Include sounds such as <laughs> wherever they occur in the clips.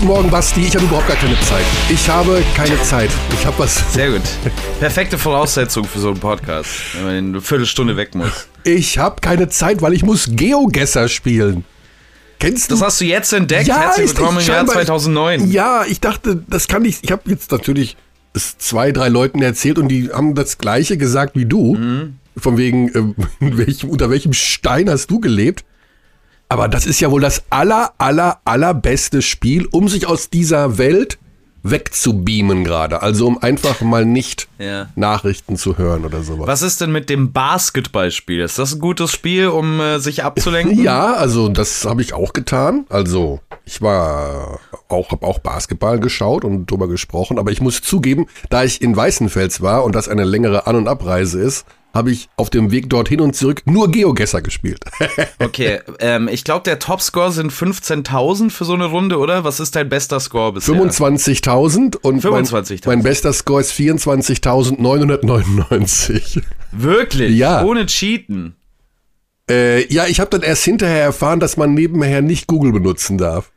Guten Morgen, Basti. Ich habe überhaupt gar keine Zeit. Ich habe keine Zeit. Ich habe was. Sehr gut. Perfekte Voraussetzung für so einen Podcast, wenn man eine Viertelstunde weg muss. Ich habe keine Zeit, weil ich muss Geogesser spielen. Kennst du? Das hast du jetzt entdeckt. Ja, Herzlich ich- willkommen im Jahr scheinbar- 2009. Ja, ich dachte, das kann ich. Ich habe jetzt natürlich es zwei, drei Leuten erzählt und die haben das Gleiche gesagt wie du. Mhm. Von wegen, äh, <laughs> welchem, unter welchem Stein hast du gelebt? Aber das ist ja wohl das aller, aller, allerbeste Spiel, um sich aus dieser Welt wegzubeamen gerade. Also um einfach mal nicht <laughs> Ja. Nachrichten zu hören oder sowas. Was ist denn mit dem Basketballspiel? Ist das ein gutes Spiel, um äh, sich abzulenken? <laughs> Ja, also das habe ich auch getan. Also ich war auch, habe auch Basketball geschaut und drüber gesprochen, aber ich muss zugeben, da ich in Weißenfels war und das eine längere An- und Abreise ist, habe ich auf dem Weg dorthin und zurück nur Geogesser gespielt. <laughs> Okay, ähm, ich glaube, der Topscore sind 15.000 für so eine Runde, oder? Was ist dein bester Score bisher? 25.000 und mein, 25.000. mein bester Score ist 24.999. Wirklich? Ja. Ohne Cheaten? Äh, ja, ich habe dann erst hinterher erfahren, dass man nebenher nicht Google benutzen darf.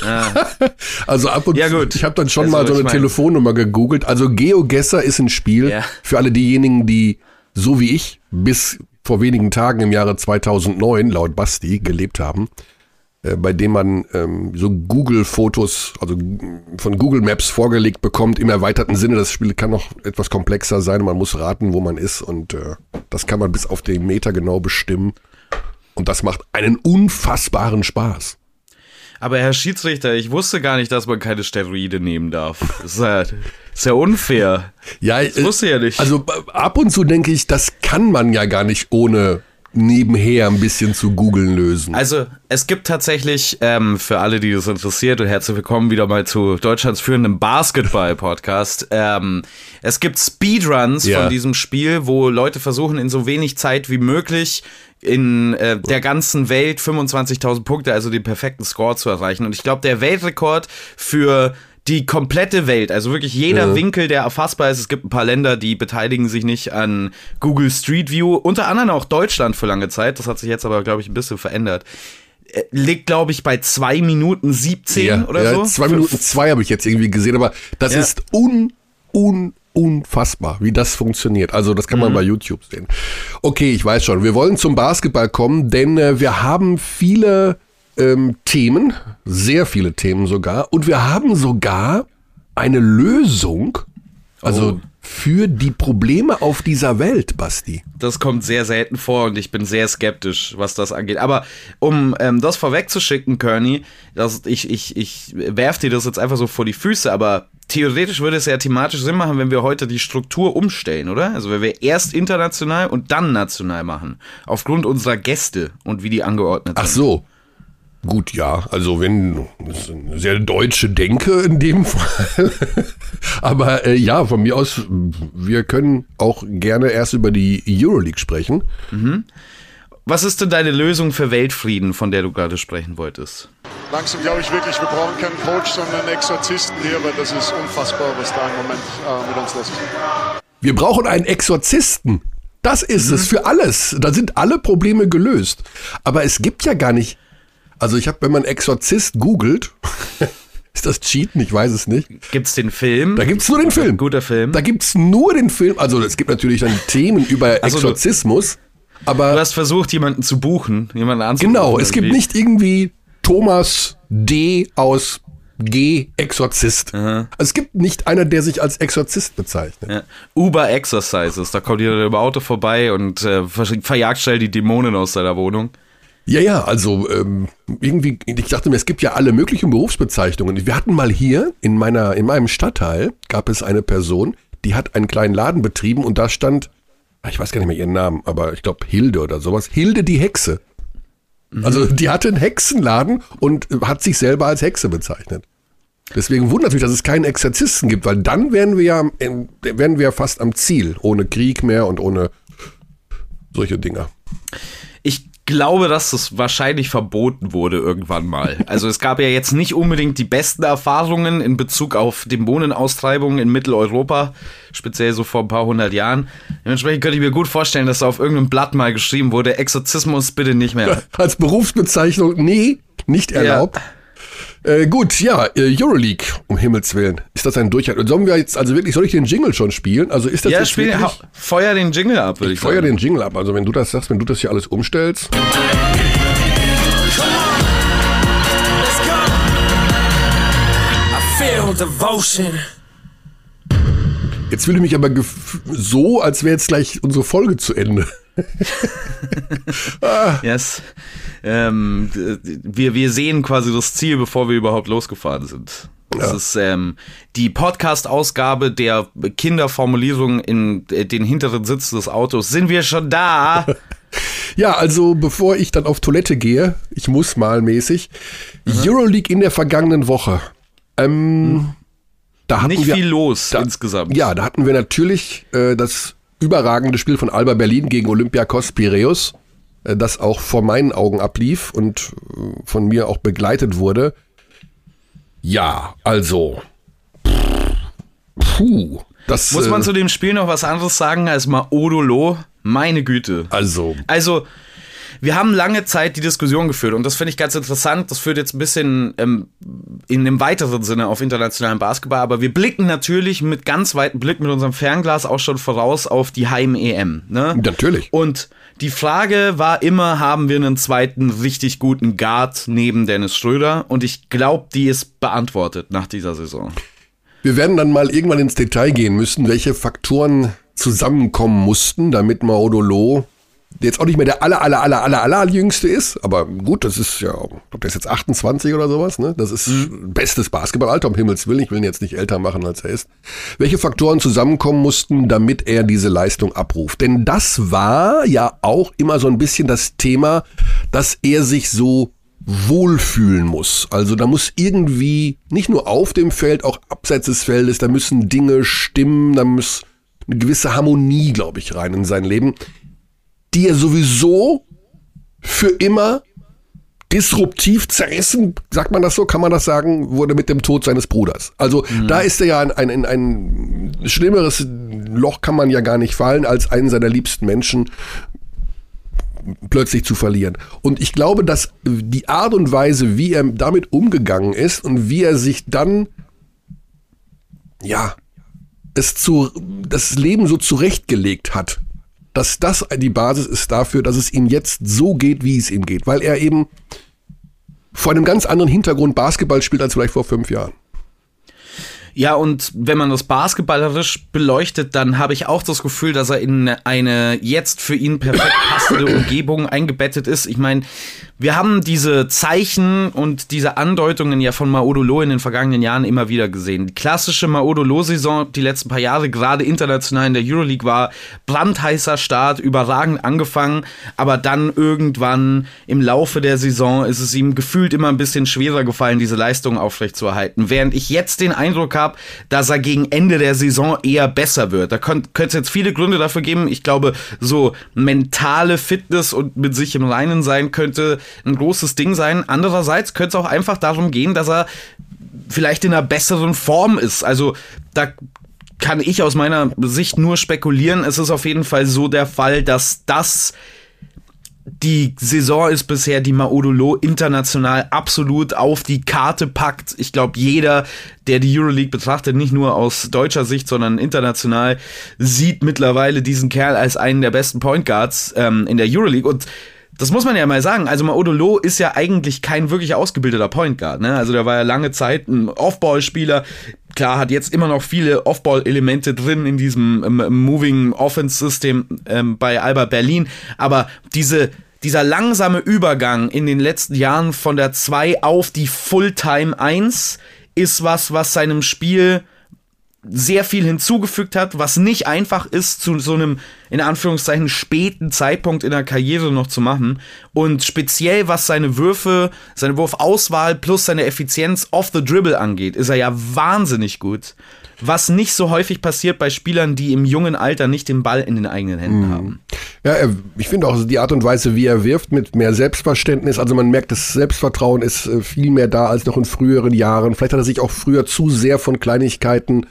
<laughs> Also ab und Ja, zu, gut. ich habe dann schon Also, mal so eine mein- Telefonnummer gegoogelt. Also GeoGuessr ist ein Spiel Ja. für alle diejenigen, die so wie ich bis vor wenigen Tagen im Jahre 2009 laut Basti gelebt haben, äh, bei dem man ähm, so Google-Fotos, also g- von Google Maps vorgelegt bekommt im erweiterten Sinne. Das Spiel kann noch etwas komplexer sein. Man muss raten, wo man ist und äh, das kann man bis auf den Meter genau bestimmen. Und das macht einen unfassbaren Spaß. Aber Herr Schiedsrichter, ich wusste gar nicht, dass man keine Steroide nehmen darf. Das ist ja, das ist ja unfair. Ja, Das wusste ich ja nicht. Also b- ab und zu denke ich, das kann man ja gar nicht ohne nebenher ein bisschen zu googeln lösen. Also, es gibt tatsächlich, ähm, für alle, die das interessiert, und herzlich willkommen wieder mal zu Deutschlands führendem Basketball-Podcast. Ähm, es gibt Speedruns Ja. von diesem Spiel, wo Leute versuchen, in so wenig Zeit wie möglich in äh, der ganzen Welt 25.000 Punkte, also den perfekten Score zu erreichen. Und ich glaube, der Weltrekord für die komplette Welt, also wirklich jeder Winkel, der erfassbar ist. Es gibt ein paar Länder, die beteiligen sich nicht an Google Street View, unter anderem auch Deutschland für lange Zeit. Das hat sich jetzt aber, glaube ich, ein bisschen verändert. Äh, Liegt, glaube ich, bei 2 Minuten 17 ja, oder ja, so. Zwei Für- Minuten zwei habe ich jetzt irgendwie gesehen, aber das Ja. ist un, un, unfassbar, wie das funktioniert. Also das kann man bei YouTube sehen. Okay, ich weiß schon. Wir wollen zum Basketball kommen, denn äh, wir haben viele ähm, Themen, sehr viele Themen sogar, und wir haben sogar eine Lösung, also Oh. für die Probleme auf dieser Welt, Basti. Das kommt sehr selten vor und ich bin sehr skeptisch, was das angeht. Aber um ähm, das vorwegzuschicken, Kearney, das, ich, ich, ich werf dir das jetzt einfach so vor die Füße, aber theoretisch würde es ja thematisch Sinn machen, wenn wir heute die Struktur umstellen, oder? Also wenn wir erst international und dann national machen. Aufgrund unserer Gäste und wie die angeordnet Ach sind. so. Gut, ja, also wenn, das ist eine sehr deutsche Denke in dem <laughs> Fall. Aber äh, ja, von mir aus, wir können auch gerne erst über die Euroleague sprechen. Was ist denn deine Lösung für Weltfrieden, von der du gerade sprechen wolltest? Langsam glaube ich wirklich, wir brauchen keinen Coach, sondern einen Exorzisten hier, weil das ist unfassbar, was da im Moment äh, mit uns los ist. Wir brauchen einen Exorzisten. Das ist es für alles. Da sind alle Probleme gelöst. Aber es gibt ja gar nicht. Also ich habe, wenn man Exorzist googelt, <laughs> ist das Cheaten? Ich weiß es nicht. Gibt's den Film? Da gibt's nur den Film. Guter Film. Da gibt's nur den Film. Also es gibt natürlich dann Themen über Also du- Exorzismus. Aber Du hast versucht, jemanden zu buchen, jemanden anzurufen. Genau, es gibt nicht irgendwie Thomas D. aus G. Exorzist. Also es gibt nicht einer, der sich als Exorzist bezeichnet. Ja. Uber Exercises, da kommt jeder im Auto vorbei und äh, ver- verjagt schnell die Dämonen aus seiner Wohnung. Ja, ja, also ähm, irgendwie, ich dachte mir, es gibt ja alle möglichen Berufsbezeichnungen. Wir hatten mal hier in meiner, in meinem Stadtteil gab es eine Person, die hat einen kleinen Laden betrieben und da stand, ich weiß gar nicht mehr ihren Namen, aber ich glaube Hilde oder sowas. Hilde die Hexe. Also die hatte einen Hexenladen und äh, hat sich selber als Hexe bezeichnet. Deswegen wundert mich, dass es keinen Exorzisten gibt, weil dann wären wir ja, ähm, wären wir fast am Ziel, ohne Krieg mehr und ohne solche Dinger. Ich glaube, dass das wahrscheinlich verboten wurde irgendwann mal. Also es gab ja jetzt nicht unbedingt die besten Erfahrungen in Bezug auf Dämonenaustreibungen in Mitteleuropa, speziell so vor ein paar hundert Jahren. Dementsprechend könnte ich mir gut vorstellen, dass da auf irgendeinem Blatt mal geschrieben wurde, Exorzismus bitte nicht mehr. <laughs> Als Berufsbezeichnung, nee, nicht erlaubt. Äh, gut, ja, äh, Euroleague, um Himmels Willen. Ist das ein Durchhalt? Sollen wir jetzt, also wirklich, soll ich den Jingle schon spielen? Also ist das Ja, jetzt spiel, wirklich? feuer den Jingle ab, würde ich, Ich feuer sagen. den Jingle ab. Also wenn du das sagst, wenn du das hier alles umstellst. Jetzt fühle ich mich aber so, als wäre jetzt gleich unsere Folge zu Ende. <laughs> Yes. Ähm, wir, wir sehen quasi das Ziel, bevor wir überhaupt losgefahren sind. Das Ja. ist ähm, die Podcast-Ausgabe der Kinderformulierung in äh, den hinteren Sitz des Autos. Sind wir schon da? <laughs> Ja, also bevor ich dann auf Toilette gehe, ich muss mal mäßig, Euroleague in der vergangenen Woche. Ähm, da hatten Nicht wir, viel los da, insgesamt. Ja, da hatten wir natürlich äh, das überragende Spiel von Alba Berlin gegen Olympiakos Piraeus, äh, das auch vor meinen Augen ablief und äh, von mir auch begleitet wurde. Ja, also. Puh. Das, Muss man äh, zu dem Spiel noch was anderes sagen als mal Odolo? Meine Güte. also, Also, wir haben lange Zeit die Diskussion geführt und das finde ich ganz interessant. Das führt jetzt ein bisschen ähm, in einem weiteren Sinne auf internationalen Basketball, aber wir blicken natürlich mit ganz weitem Blick mit unserem Fernglas auch schon voraus auf die Heim-EM. Ne? natürlich. Und die Frage war immer, haben wir einen zweiten richtig guten Guard neben Dennis Schröder? Und ich glaube, die ist beantwortet nach dieser Saison. Wir werden dann mal irgendwann ins Detail gehen müssen, welche Faktoren zusammenkommen mussten, damit Maodolo der jetzt auch nicht mehr der aller, aller, aller, aller, aller jüngste ist, aber gut, das ist ja, ich glaube, der ist jetzt 28 oder sowas, ne? Das ist bestes Basketballalter, um Himmels Willen, ich will ihn jetzt nicht älter machen, als er ist. Welche Faktoren zusammenkommen mussten, damit er diese Leistung abruft? Denn das war ja auch immer so ein bisschen das Thema, dass er sich so wohlfühlen muss. Also da muss irgendwie, nicht nur auf dem Feld, auch abseits des Feldes, da müssen Dinge stimmen, da muss eine gewisse Harmonie, glaube ich, rein in sein Leben, die er sowieso für immer disruptiv zerrissen, sagt man das so, kann man das sagen, wurde mit dem Tod seines Bruders. Also da ist er ja ein, ein, ein, ein schlimmeres Loch kann man ja gar nicht fallen, als einen seiner liebsten Menschen plötzlich zu verlieren. Und ich glaube, dass die Art und Weise, wie er damit umgegangen ist und wie er sich dann, ja, es zu, das Leben so zurechtgelegt hat, dass das die Basis ist dafür, dass es ihm jetzt so geht, wie es ihm geht, weil er eben vor einem ganz anderen Hintergrund Basketball spielt als vielleicht vor fünf Jahren. Ja, und wenn man das basketballerisch beleuchtet, dann habe ich auch das Gefühl, dass er in eine jetzt für ihn perfekt passende <coughs> Umgebung eingebettet ist. Ich meine, wir haben diese Zeichen und diese Andeutungen ja von Maodolo in den vergangenen Jahren immer wieder gesehen. Die klassische Maodolo-Saison, die letzten paar Jahre, gerade international in der Euroleague, war brandheißer Start, überragend angefangen, aber dann irgendwann im Laufe der Saison ist es ihm gefühlt immer ein bisschen schwerer gefallen, diese Leistung aufrechtzuerhalten. Während ich jetzt den Eindruck habe, dass er gegen Ende der Saison eher besser wird. Da könnte es jetzt viele Gründe dafür geben. Ich glaube, so mentale Fitness und mit sich im Reinen sein könnte ein großes Ding sein. Andererseits könnte es auch einfach darum gehen, dass er vielleicht in einer besseren Form ist. Also da kann ich aus meiner Sicht nur spekulieren. Es ist auf jeden Fall so der Fall, dass das die Saison ist bisher, die Maudolo international absolut auf die Karte packt. Ich glaube, jeder, der die Euroleague betrachtet, nicht nur aus deutscher Sicht, sondern international, sieht mittlerweile diesen Kerl als einen der besten Point Guards ähm, in der Euroleague. Und das muss man ja mal sagen. Also Maudolo ist ja eigentlich kein wirklich ausgebildeter Point Guard. Ne? Also der war ja lange Zeit ein Off-Ball-Spieler. Klar, hat jetzt immer noch viele Off-Ball-Elemente drin in diesem ähm, Moving Offense-System ähm, bei Alba Berlin. Aber diese dieser langsame Übergang in den letzten Jahren von der 2 auf die Fulltime 1 ist was, was seinem Spiel sehr viel hinzugefügt hat, was nicht einfach ist, zu so einem, in Anführungszeichen, späten Zeitpunkt in der Karriere noch zu machen. Und speziell was seine Würfe, seine Wurfauswahl plus seine Effizienz off the dribble angeht, ist er ja wahnsinnig gut. Was nicht so häufig passiert bei Spielern, die im jungen Alter nicht den Ball in den eigenen Händen haben. Ja, ich finde auch die Art und Weise, wie er wirft, mit mehr Selbstverständnis. Also man merkt, das Selbstvertrauen ist äh, viel mehr da als noch in früheren Jahren. Vielleicht hat er sich auch früher zu sehr von Kleinigkeiten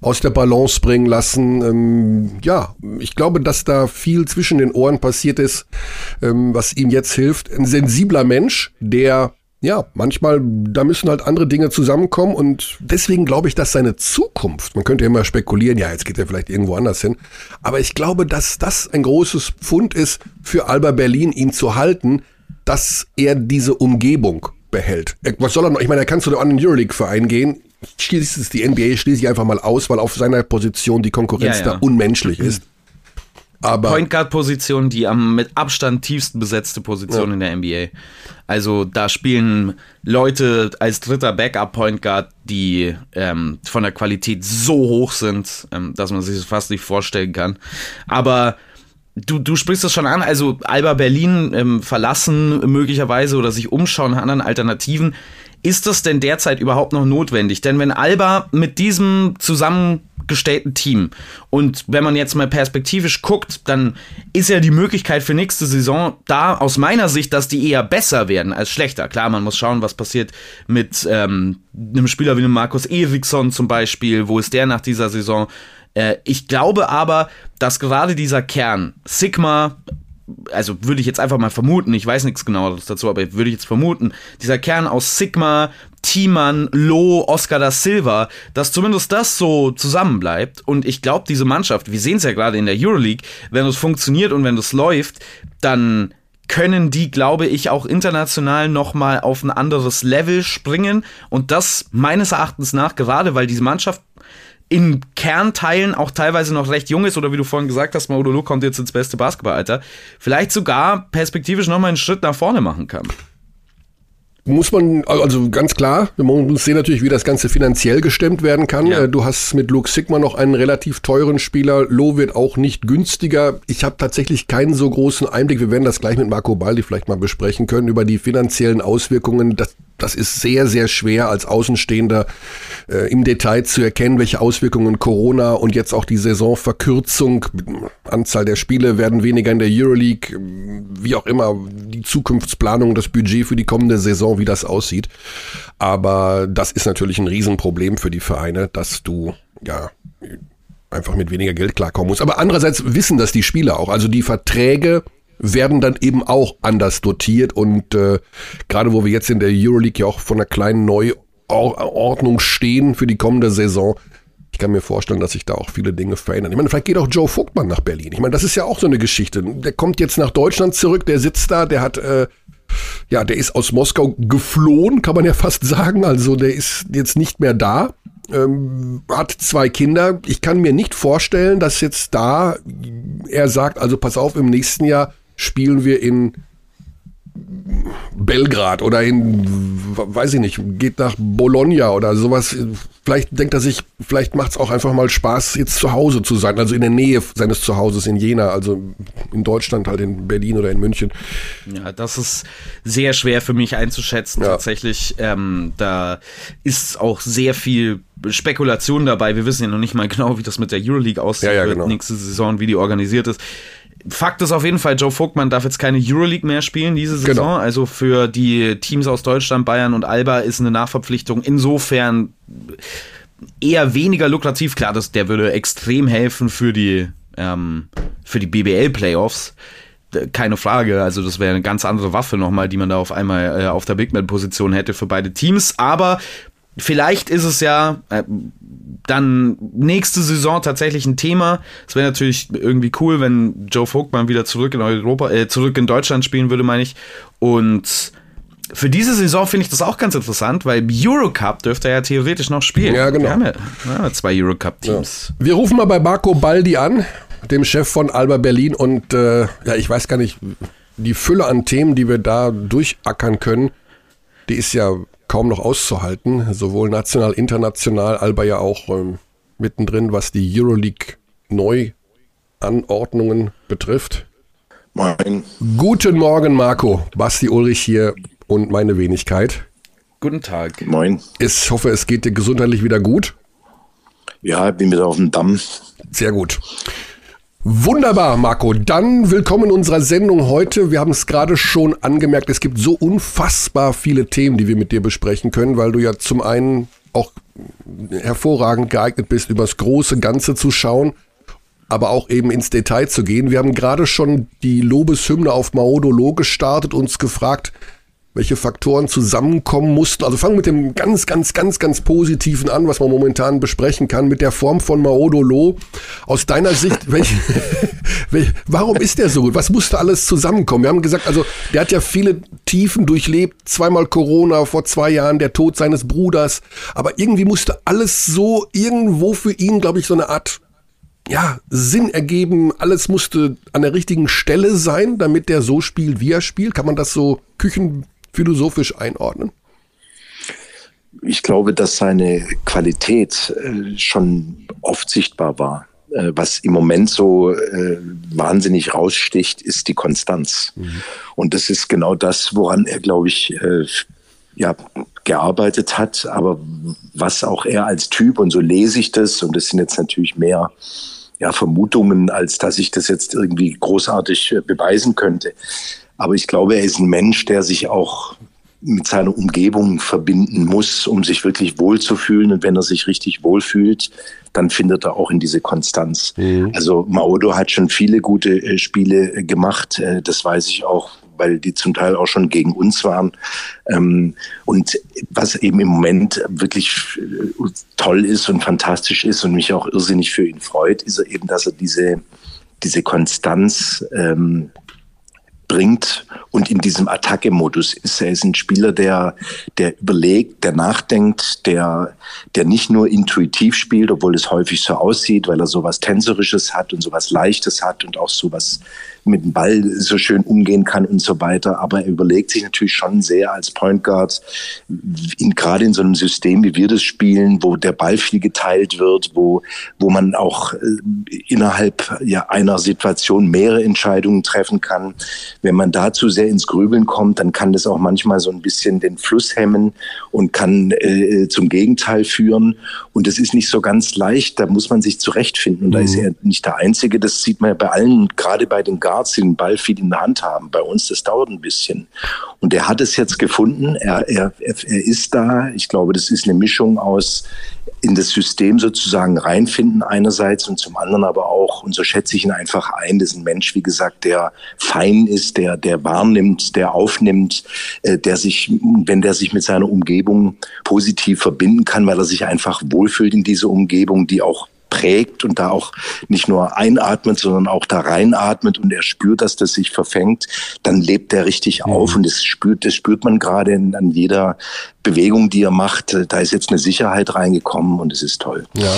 aus der Balance bringen lassen. Ähm, ja, ich glaube, dass da viel zwischen den Ohren passiert ist, ähm, was ihm jetzt hilft. Ein sensibler Mensch, der ja, manchmal, da müssen halt andere Dinge zusammenkommen und deswegen glaube ich, dass seine Zukunft, man könnte ja immer spekulieren, ja, jetzt geht er vielleicht irgendwo anders hin, aber ich glaube, dass das ein großes Pfund ist für Alba Berlin, ihn zu halten, dass er diese Umgebung behält. Was soll er noch? Ich meine, er kann zu einem anderen Euroleague-Verein gehen. Schließt die NBA schließe ich einfach mal aus, weil auf seiner Position die Konkurrenz ja, ja. da unmenschlich ist. Aber Point Guard Position, die am mit Abstand tiefsten besetzte Position ja. in der NBA. Also da spielen Leute als dritter Backup Point Guard, die ähm, von der Qualität so hoch sind, ähm, dass man sich das fast nicht vorstellen kann. Aber Du, du sprichst das schon an, also Alba Berlin ähm, verlassen möglicherweise oder sich umschauen nach anderen Alternativen. Ist das denn derzeit überhaupt noch notwendig? Denn wenn Alba mit diesem zusammengestellten Team und wenn man jetzt mal perspektivisch guckt, dann ist ja die Möglichkeit für nächste Saison da aus meiner Sicht, dass die eher besser werden als schlechter. Klar, man muss schauen, was passiert mit ähm, einem Spieler wie einem Markus Eriksson zum Beispiel. Wo ist der nach dieser Saison? Äh, ich glaube aber, dass gerade dieser Kern, Sigma, also würde ich jetzt einfach mal vermuten, ich weiß nichts genaueres dazu, aber würde ich jetzt vermuten, dieser Kern aus Sigma, Thiemann, Loh, Oscar da Silva, dass zumindest das so zusammenbleibt. Und ich glaube, diese Mannschaft, wir sehen es ja gerade in der Euroleague, wenn es funktioniert und wenn es läuft, dann können die, glaube ich, auch international nochmal auf ein anderes Level springen. Und das meines Erachtens nach, gerade weil diese Mannschaft in Kernteilen auch teilweise noch recht jung ist oder wie du vorhin gesagt hast, Maudolo kommt jetzt ins beste Basketballalter, vielleicht sogar perspektivisch nochmal einen Schritt nach vorne machen kann. Muss man, also ganz klar, man muss sehen natürlich, wie das Ganze finanziell gestemmt werden kann. Ja. Äh, du hast mit Luke Sigma noch einen relativ teuren Spieler. Lo wird auch nicht günstiger. Ich habe tatsächlich keinen so großen Einblick. Wir werden das gleich mit Marco Baldi vielleicht mal besprechen können über die finanziellen Auswirkungen. Das, das ist sehr, sehr schwer als Außenstehender äh, im Detail zu erkennen, welche Auswirkungen Corona und jetzt auch die Saisonverkürzung, Anzahl der Spiele werden weniger in der Euroleague, wie auch immer, die Zukunftsplanung, das Budget für die kommende Saison, wie das aussieht. Aber das ist natürlich ein Riesenproblem für die Vereine, dass du, ja, einfach mit weniger Geld klarkommen musst. Aber andererseits wissen das die Spieler auch. Also die Verträge werden dann eben auch anders dotiert und äh, gerade wo wir jetzt in der Euroleague ja auch von einer kleinen Neuordnung stehen für die kommende Saison, ich kann mir vorstellen, dass sich da auch viele Dinge verändern. Ich meine, vielleicht geht auch Joe Vogtmann nach Berlin. Ich meine, das ist ja auch so eine Geschichte. Der kommt jetzt nach Deutschland zurück, der sitzt da, der hat, äh, ja, der ist aus Moskau geflohen, kann man ja fast sagen. Also der ist jetzt nicht mehr da. Ähm, hat zwei Kinder. Ich kann mir nicht vorstellen, dass jetzt da er sagt, also pass auf, im nächsten Jahr spielen wir in Belgrad oder in, weiß ich nicht, geht nach Bologna oder sowas. Vielleicht denkt er sich, vielleicht macht es auch einfach mal Spaß, jetzt zu Hause zu sein, also in der Nähe seines Zuhauses in Jena, also in Deutschland, halt in Berlin oder in München. Ja, das ist sehr schwer für mich einzuschätzen, ja. tatsächlich. Ähm, da ist auch sehr viel Spekulation dabei. Wir wissen ja noch nicht mal genau, wie das mit der Euroleague aussieht, ja, ja, genau. nächste Saison, wie die organisiert ist. Fakt ist auf jeden Fall, Joe Vogtmann darf jetzt keine Euroleague mehr spielen diese Saison. Genau. Also für die Teams aus Deutschland, Bayern und Alba ist eine Nachverpflichtung insofern eher weniger lukrativ. Klar, das, der würde extrem helfen für die, ähm, für die BBL-Playoffs. Keine Frage, also das wäre eine ganz andere Waffe nochmal, die man da auf einmal äh, auf der Big Man-Position hätte für beide Teams. Aber Vielleicht ist es ja äh, dann nächste Saison tatsächlich ein Thema. Es wäre natürlich irgendwie cool, wenn Joe Vogtmann wieder zurück in Europa, äh, zurück in Deutschland spielen würde, meine ich. Und für diese Saison finde ich das auch ganz interessant, weil Eurocup dürfte er ja theoretisch noch spielen. Ja, genau. Wir haben ja, ja zwei Eurocup-Teams. Ja. Wir rufen mal bei Marco Baldi an, dem Chef von Alba Berlin. Und äh, ja, ich weiß gar nicht, die Fülle an Themen, die wir da durchackern können, die ist ja kaum noch auszuhalten, sowohl national, international, Alba ja auch ähm, mittendrin, was die Euroleague Neuanordnungen betrifft. Moin. Guten Morgen, Marco. Basti Ulrich hier und meine Wenigkeit. Guten Tag. Moin. Ich hoffe, es geht dir gesundheitlich wieder gut. Ja, ich bin wieder auf dem Damm. Sehr gut. Wunderbar, Marco. Dann willkommen in unserer Sendung heute. Wir haben es gerade schon angemerkt, es gibt so unfassbar viele Themen, die wir mit dir besprechen können, weil du ja zum einen auch hervorragend geeignet bist, übers große Ganze zu schauen, aber auch eben ins Detail zu gehen. Wir haben gerade schon die Lobeshymne auf Maodolo gestartet, uns gefragt, welche Faktoren zusammenkommen mussten. Also fangen mit dem ganz, ganz, ganz, ganz Positiven an, was man momentan besprechen kann, mit der Form von Maodolo. Aus deiner Sicht, <laughs> welche, warum ist der so gut? Was musste alles zusammenkommen? Wir haben gesagt, also der hat ja viele Tiefen durchlebt, zweimal Corona, vor zwei Jahren der Tod seines Bruders, aber irgendwie musste alles so irgendwo für ihn, glaube ich, so eine Art ja, Sinn ergeben, alles musste an der richtigen Stelle sein, damit der so spielt, wie er spielt. Kann man das so Küchen philosophisch einordnen? Ich glaube, dass seine Qualität äh, schon oft sichtbar war. Äh, was im Moment so äh, wahnsinnig raussticht, ist die Konstanz. Mhm. Und das ist genau das, woran er, glaube ich, ja, gearbeitet hat, aber was auch er als Typ, und so lese ich das, und das sind jetzt natürlich mehr ja, Vermutungen, als dass ich das jetzt irgendwie großartig beweisen könnte. Aber ich glaube, er ist ein Mensch, der sich auch mit seiner Umgebung verbinden muss, um sich wirklich wohlzufühlen. Und wenn er sich richtig wohlfühlt, dann findet er auch in diese Konstanz. Mhm. Also Maodo hat schon viele gute äh, Spiele äh, gemacht. Äh, das weiß ich auch, weil die zum Teil auch schon gegen uns waren. Ähm, und was eben im Moment wirklich äh, toll ist und fantastisch ist und mich auch irrsinnig für ihn freut, ist eben, dass er diese diese Konstanz ähm, bringt und in diesem Attacke-Modus ist. Er ist ein Spieler, der, der überlegt, der nachdenkt, der, der nicht nur intuitiv spielt, obwohl es häufig so aussieht, weil er sowas Tänzerisches hat und sowas Leichtes hat und auch sowas mit dem Ball so schön umgehen kann und so weiter. Aber er überlegt sich natürlich schon sehr als Point Guard, in, gerade in so einem System, wie wir das spielen, wo der Ball viel geteilt wird, wo, wo man auch äh, innerhalb ja, einer Situation mehrere Entscheidungen treffen kann. Wenn man dazu sehr ins Grübeln kommt, dann kann das auch manchmal so ein bisschen den Fluss hemmen und kann äh, zum Gegenteil führen. Und das ist nicht so ganz leicht. Da muss man sich zurechtfinden. Und da ist mhm. er nicht der Einzige. Das sieht man ja bei allen, gerade bei den Guards, die den Ball viel in der Hand haben. Bei uns, das dauert ein bisschen. Und er hat es jetzt gefunden. Er, er, er ist da. Ich glaube, das ist eine Mischung aus in das System sozusagen reinfinden einerseits und zum anderen aber auch, und so schätze ich ihn einfach ein, das ist ein Mensch, wie gesagt, der fein ist, der, der wahrnimmt, der aufnimmt, äh, der sich, wenn der sich mit seiner Umgebung positiv verbinden kann, weil er sich einfach wohlfühlt in dieser Umgebung, die auch prägt und da auch nicht nur einatmet, sondern auch da reinatmet und er spürt, dass das sich verfängt, dann lebt er richtig mhm. auf und das spürt, das spürt man gerade an jeder Bewegung, die er macht. Da ist jetzt eine Sicherheit reingekommen und es ist toll. Ja.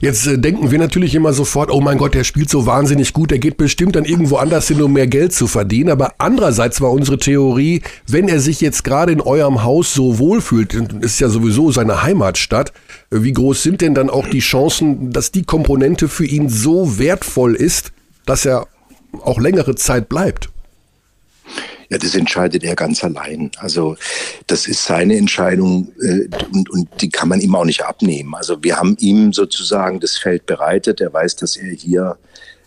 Jetzt äh, denken wir natürlich immer sofort, oh mein Gott, der spielt so wahnsinnig gut, der geht bestimmt dann irgendwo anders hin, um mehr Geld zu verdienen. Aber andererseits war unsere Theorie, wenn er sich jetzt gerade in eurem Haus so wohlfühlt, ist ja sowieso seine Heimatstadt, wie groß sind denn dann auch die Chancen, dass die Komponente für ihn so wertvoll ist, dass er auch längere Zeit bleibt? Ja, das entscheidet er ganz allein. Also das ist seine Entscheidung äh, und, und die kann man ihm auch nicht abnehmen. Also wir haben ihm sozusagen das Feld bereitet. Er weiß, dass er hier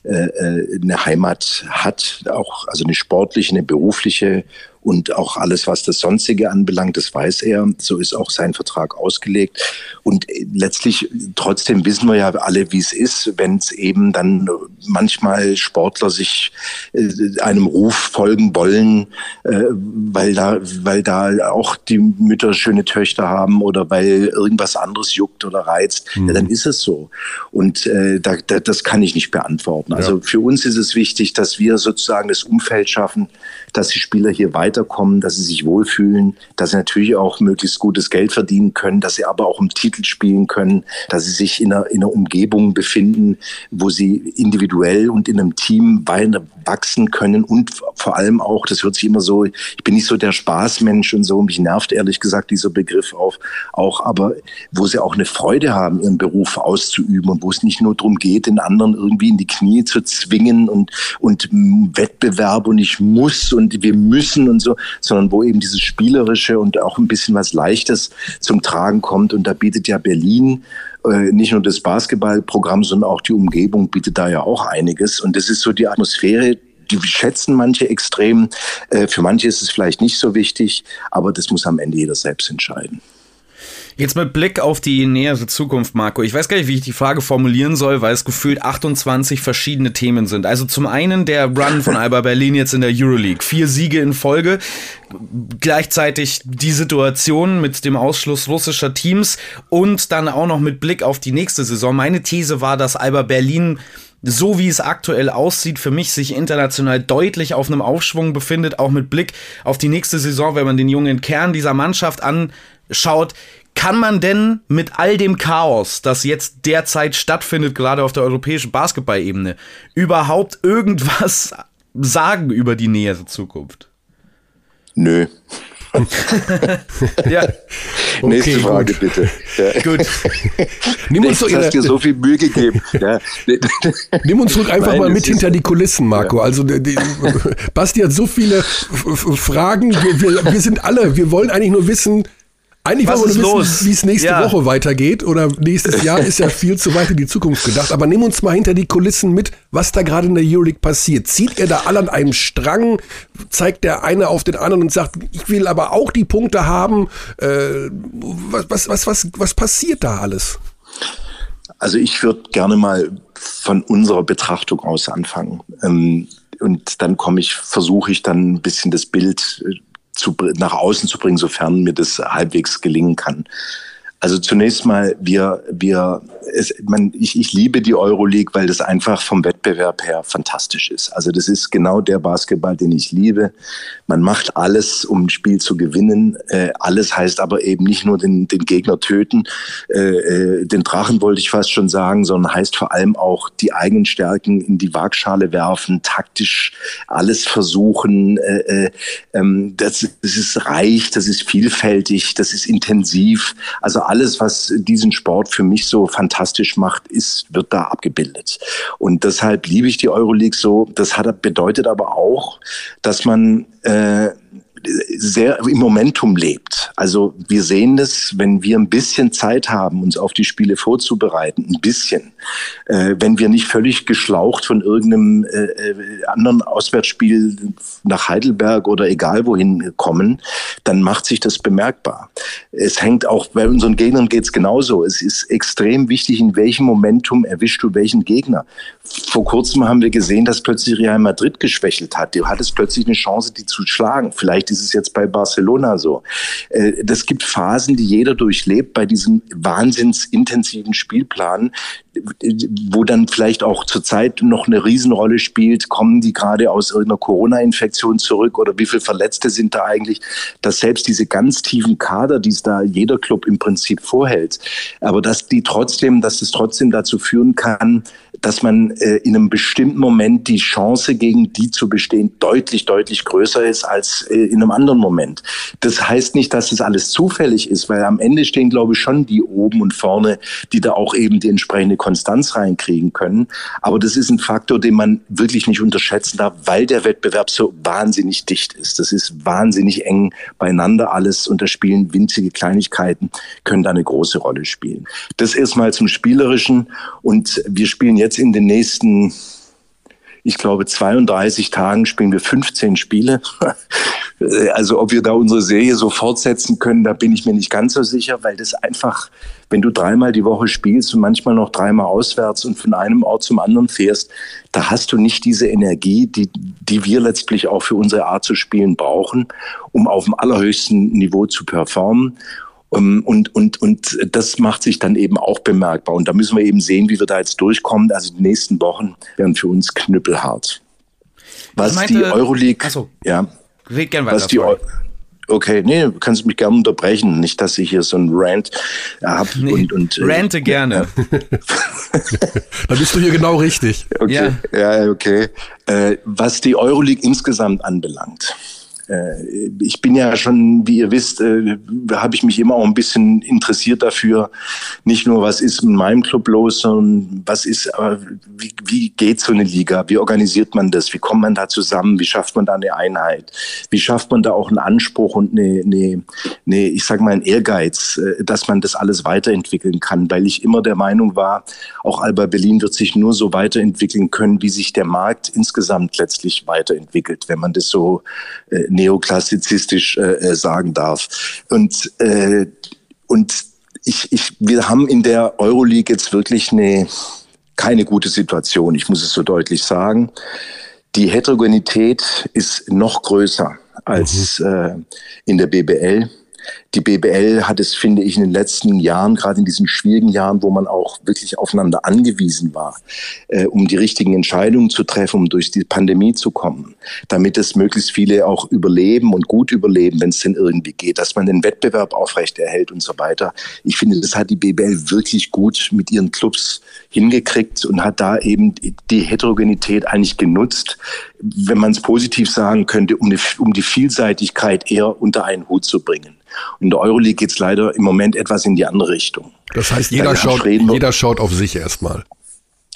äh, äh eine Heimat hat, auch also eine sportliche, eine berufliche und auch alles, was das Sonstige anbelangt, das weiß er. So ist auch sein Vertrag ausgelegt. Und äh, letztlich, trotzdem wissen wir ja alle, wie es ist, wenn es eben dann manchmal Sportler sich äh, einem Ruf folgen wollen, äh, weil da, weil da auch die Mütter schöne Töchter haben oder weil irgendwas anderes juckt oder reizt, mhm. ja, dann ist es so. Und äh, da, da, das kann ich nicht beantworten. Also ja. für uns ist es wichtig, dass wir sozusagen das Umfeld schaffen, dass die Spieler hier weiterkommen, dass sie sich wohlfühlen, dass sie natürlich auch möglichst gutes Geld verdienen können, dass sie aber auch im Titel spielen können, dass sie sich in einer, in einer Umgebung befinden, wo sie individuell und in einem Team weiter wachsen können. Und vor allem auch, das hört sich immer so, ich bin nicht so der Spaßmensch und so, mich nervt ehrlich gesagt dieser Begriff auf, auch, aber wo sie auch eine Freude haben, ihren Beruf auszuüben und wo es nicht nur darum geht, den anderen irgendwie in die Knie zu zwingen und, und Wettbewerb und ich muss und wir müssen und so, sondern wo eben dieses Spielerische und auch ein bisschen was Leichtes zum Tragen kommt. Und da bietet ja Berlin äh, nicht nur das Basketballprogramm, sondern auch die Umgebung bietet da ja auch einiges. Und das ist so die Atmosphäre, die schätzen manche extrem. Äh, für manche ist es vielleicht nicht so wichtig, aber das muss am Ende jeder selbst entscheiden. Jetzt mit Blick auf die nähere Zukunft, Marco. Ich weiß gar nicht, wie ich die Frage formulieren soll, weil es gefühlt 28 verschiedene Themen sind. Also zum einen der Run von Alba <laughs> Berlin jetzt in der Euroleague. Vier Siege in Folge. Gleichzeitig die Situation mit dem Ausschluss russischer Teams und dann auch noch mit Blick auf die nächste Saison. Meine These war, dass Alba Berlin so wie es aktuell aussieht, für mich sich international deutlich auf einem Aufschwung befindet, auch mit Blick auf die nächste Saison, wenn man den jungen Kern dieser Mannschaft anschaut. Kann man denn mit all dem Chaos, das jetzt derzeit stattfindet, gerade auf der europäischen Basketballebene, überhaupt irgendwas <laughs> sagen über die nähere Zukunft? Nö. <laughs> ja. Okay, Nächste Frage gut. bitte. Ja. <laughs> Gut. Nimm uns doch hast dir so viel Mühe gegeben. Ja. Nimm uns doch einfach Nein, mal mit hinter die Kulissen, Marco. Ja. Also die, Basti hat so viele Fragen. Wir, wir, wir sind alle, wir wollen eigentlich nur wissen, eigentlich Was wollen wir wissen, wie es nächste ja. Woche weitergeht oder nächstes <laughs> Jahr ist ja viel zu weit in die Zukunft gedacht. Aber nimm uns mal hinter die Kulissen mit, was da gerade in der Euroleague passiert. Zieht er da alle an einem Strang? Zeigt der eine auf den anderen und sagt, ich will aber auch die Punkte haben? Äh, was, was, was, was, was passiert da alles? Also ich würde gerne mal von unserer Betrachtung aus anfangen. Ähm, und dann komme ich, versuche ich dann ein bisschen das Bild äh, zu, nach außen zu bringen, sofern mir das halbwegs gelingen kann. Also zunächst mal, wir, wir, es, man, ich, ich liebe die Euroleague, weil das einfach vom Wettbewerb her fantastisch ist. Also das ist genau der Basketball, den ich liebe. Man macht alles, um ein Spiel zu gewinnen. Äh, alles heißt aber eben nicht nur den, den Gegner töten, äh, äh, den Drachen wollte ich fast schon sagen, sondern heißt vor allem auch die eigenen Stärken in die Waagschale werfen, taktisch alles versuchen. Äh, äh, ähm, das, das ist reich, das ist vielfältig, das ist intensiv. Also alles, was diesen Sport für mich so fantastisch macht, ist, wird da abgebildet. Und deshalb liebe ich die Euroleague so. Das hat, bedeutet aber auch, dass man äh, sehr im Momentum lebt. Also wir sehen das, wenn wir ein bisschen Zeit haben, uns auf die Spiele vorzubereiten, ein bisschen, äh, wenn wir nicht völlig geschlaucht von irgendeinem äh, äh, anderen Auswärtsspiel nach Heidelberg oder egal wohin kommen, dann macht sich das bemerkbar. Es hängt auch bei unseren Gegnern geht es genauso. Es ist extrem wichtig, in welchem Momentum erwischst du welchen Gegner. Vor kurzem haben wir gesehen, dass plötzlich Real Madrid geschwächelt hat. Du hattest plötzlich eine Chance, die zu schlagen. Vielleicht ist es jetzt bei Barcelona so. Äh, das gibt Phasen, die jeder durchlebt bei diesem wahnsinnsintensiven Spielplan, wo dann vielleicht auch zurzeit noch eine Riesenrolle spielt, kommen die gerade aus irgendeiner Corona-Infektion zurück oder wie viele Verletzte sind da eigentlich, dass selbst diese ganz tiefen Kader, die es da jeder Club im Prinzip vorhält, aber dass die trotzdem, dass es trotzdem dazu führen kann, dass man äh, in einem bestimmten Moment die Chance gegen die zu bestehen deutlich, deutlich größer ist als äh, in einem anderen Moment. Das heißt nicht, dass das alles zufällig ist, weil am Ende stehen, glaube ich, schon die oben und vorne, die da auch eben die entsprechende Konstanz reinkriegen können. Aber das ist ein Faktor, den man wirklich nicht unterschätzen darf, weil der Wettbewerb so wahnsinnig dicht ist. Das ist wahnsinnig eng beieinander alles und da spielen winzige Kleinigkeiten, können da eine große Rolle spielen. Das erstmal zum Spielerischen und wir spielen jetzt in den nächsten ich glaube, 32 Tagen spielen wir 15 Spiele. <laughs> Also ob wir da unsere Serie so fortsetzen können, da bin ich mir nicht ganz so sicher, weil das einfach, wenn du dreimal die Woche spielst und manchmal noch dreimal auswärts und von einem Ort zum anderen fährst, da hast du nicht diese Energie, die, die wir letztlich auch für unsere Art zu spielen brauchen, um auf dem allerhöchsten Niveau zu performen. Ähm, und, und, und das macht sich dann eben auch bemerkbar. Und da müssen wir eben sehen, wie wir da jetzt durchkommen. Also die nächsten Wochen werden für uns knüppelhart. Was meinte, die Euroleague, achso, ja, red gern weiter. Was die, okay, nee, du kannst mich gerne unterbrechen. Nicht, dass ich hier so ein Rant habe. <laughs> Nee, und, und, äh, Rante gerne. <laughs> da bist du hier genau richtig. Okay, ja, ja okay. Äh, was die Euroleague insgesamt anbelangt, äh, ich bin ja schon, wie ihr wisst, äh, habe ich mich immer auch ein bisschen interessiert dafür, nicht nur was ist in meinem Club los, sondern was ist, äh, wie, wie geht so eine Liga, wie organisiert man das, wie kommt man da zusammen, wie schafft man da eine Einheit, wie schafft man da auch einen Anspruch und eine, eine, eine ich sage mal, einen Ehrgeiz, dass man das alles weiterentwickeln kann, weil ich immer der Meinung war, auch Alba Berlin wird sich nur so weiterentwickeln können, wie sich der Markt insgesamt letztlich weiterentwickelt, wenn man das so neoklassizistisch äh, äh, sagen darf. Und, äh, und ich, ich, wir haben in der Euroleague jetzt wirklich eine, keine gute Situation. Ich muss es so deutlich sagen. Die Heterogenität ist noch größer als mhm. äh, in der BBL. Die BBL hat es, finde ich, in den letzten Jahren, gerade in diesen schwierigen Jahren, wo man auch wirklich aufeinander angewiesen war, äh, um die richtigen Entscheidungen zu treffen, um durch die Pandemie zu kommen, damit es möglichst viele auch überleben und gut überleben, wenn es denn irgendwie geht, dass man den Wettbewerb aufrechterhält und so weiter. Ich finde, das hat die BBL wirklich gut mit ihren Clubs hingekriegt und hat da eben die Heterogenität eigentlich genutzt, wenn man es positiv sagen könnte, um die, um die Vielseitigkeit eher unter einen Hut zu bringen. Und in der Euroleague geht es leider im Moment etwas in die andere Richtung. Das heißt, jeder, schaut, jeder schaut auf sich erstmal.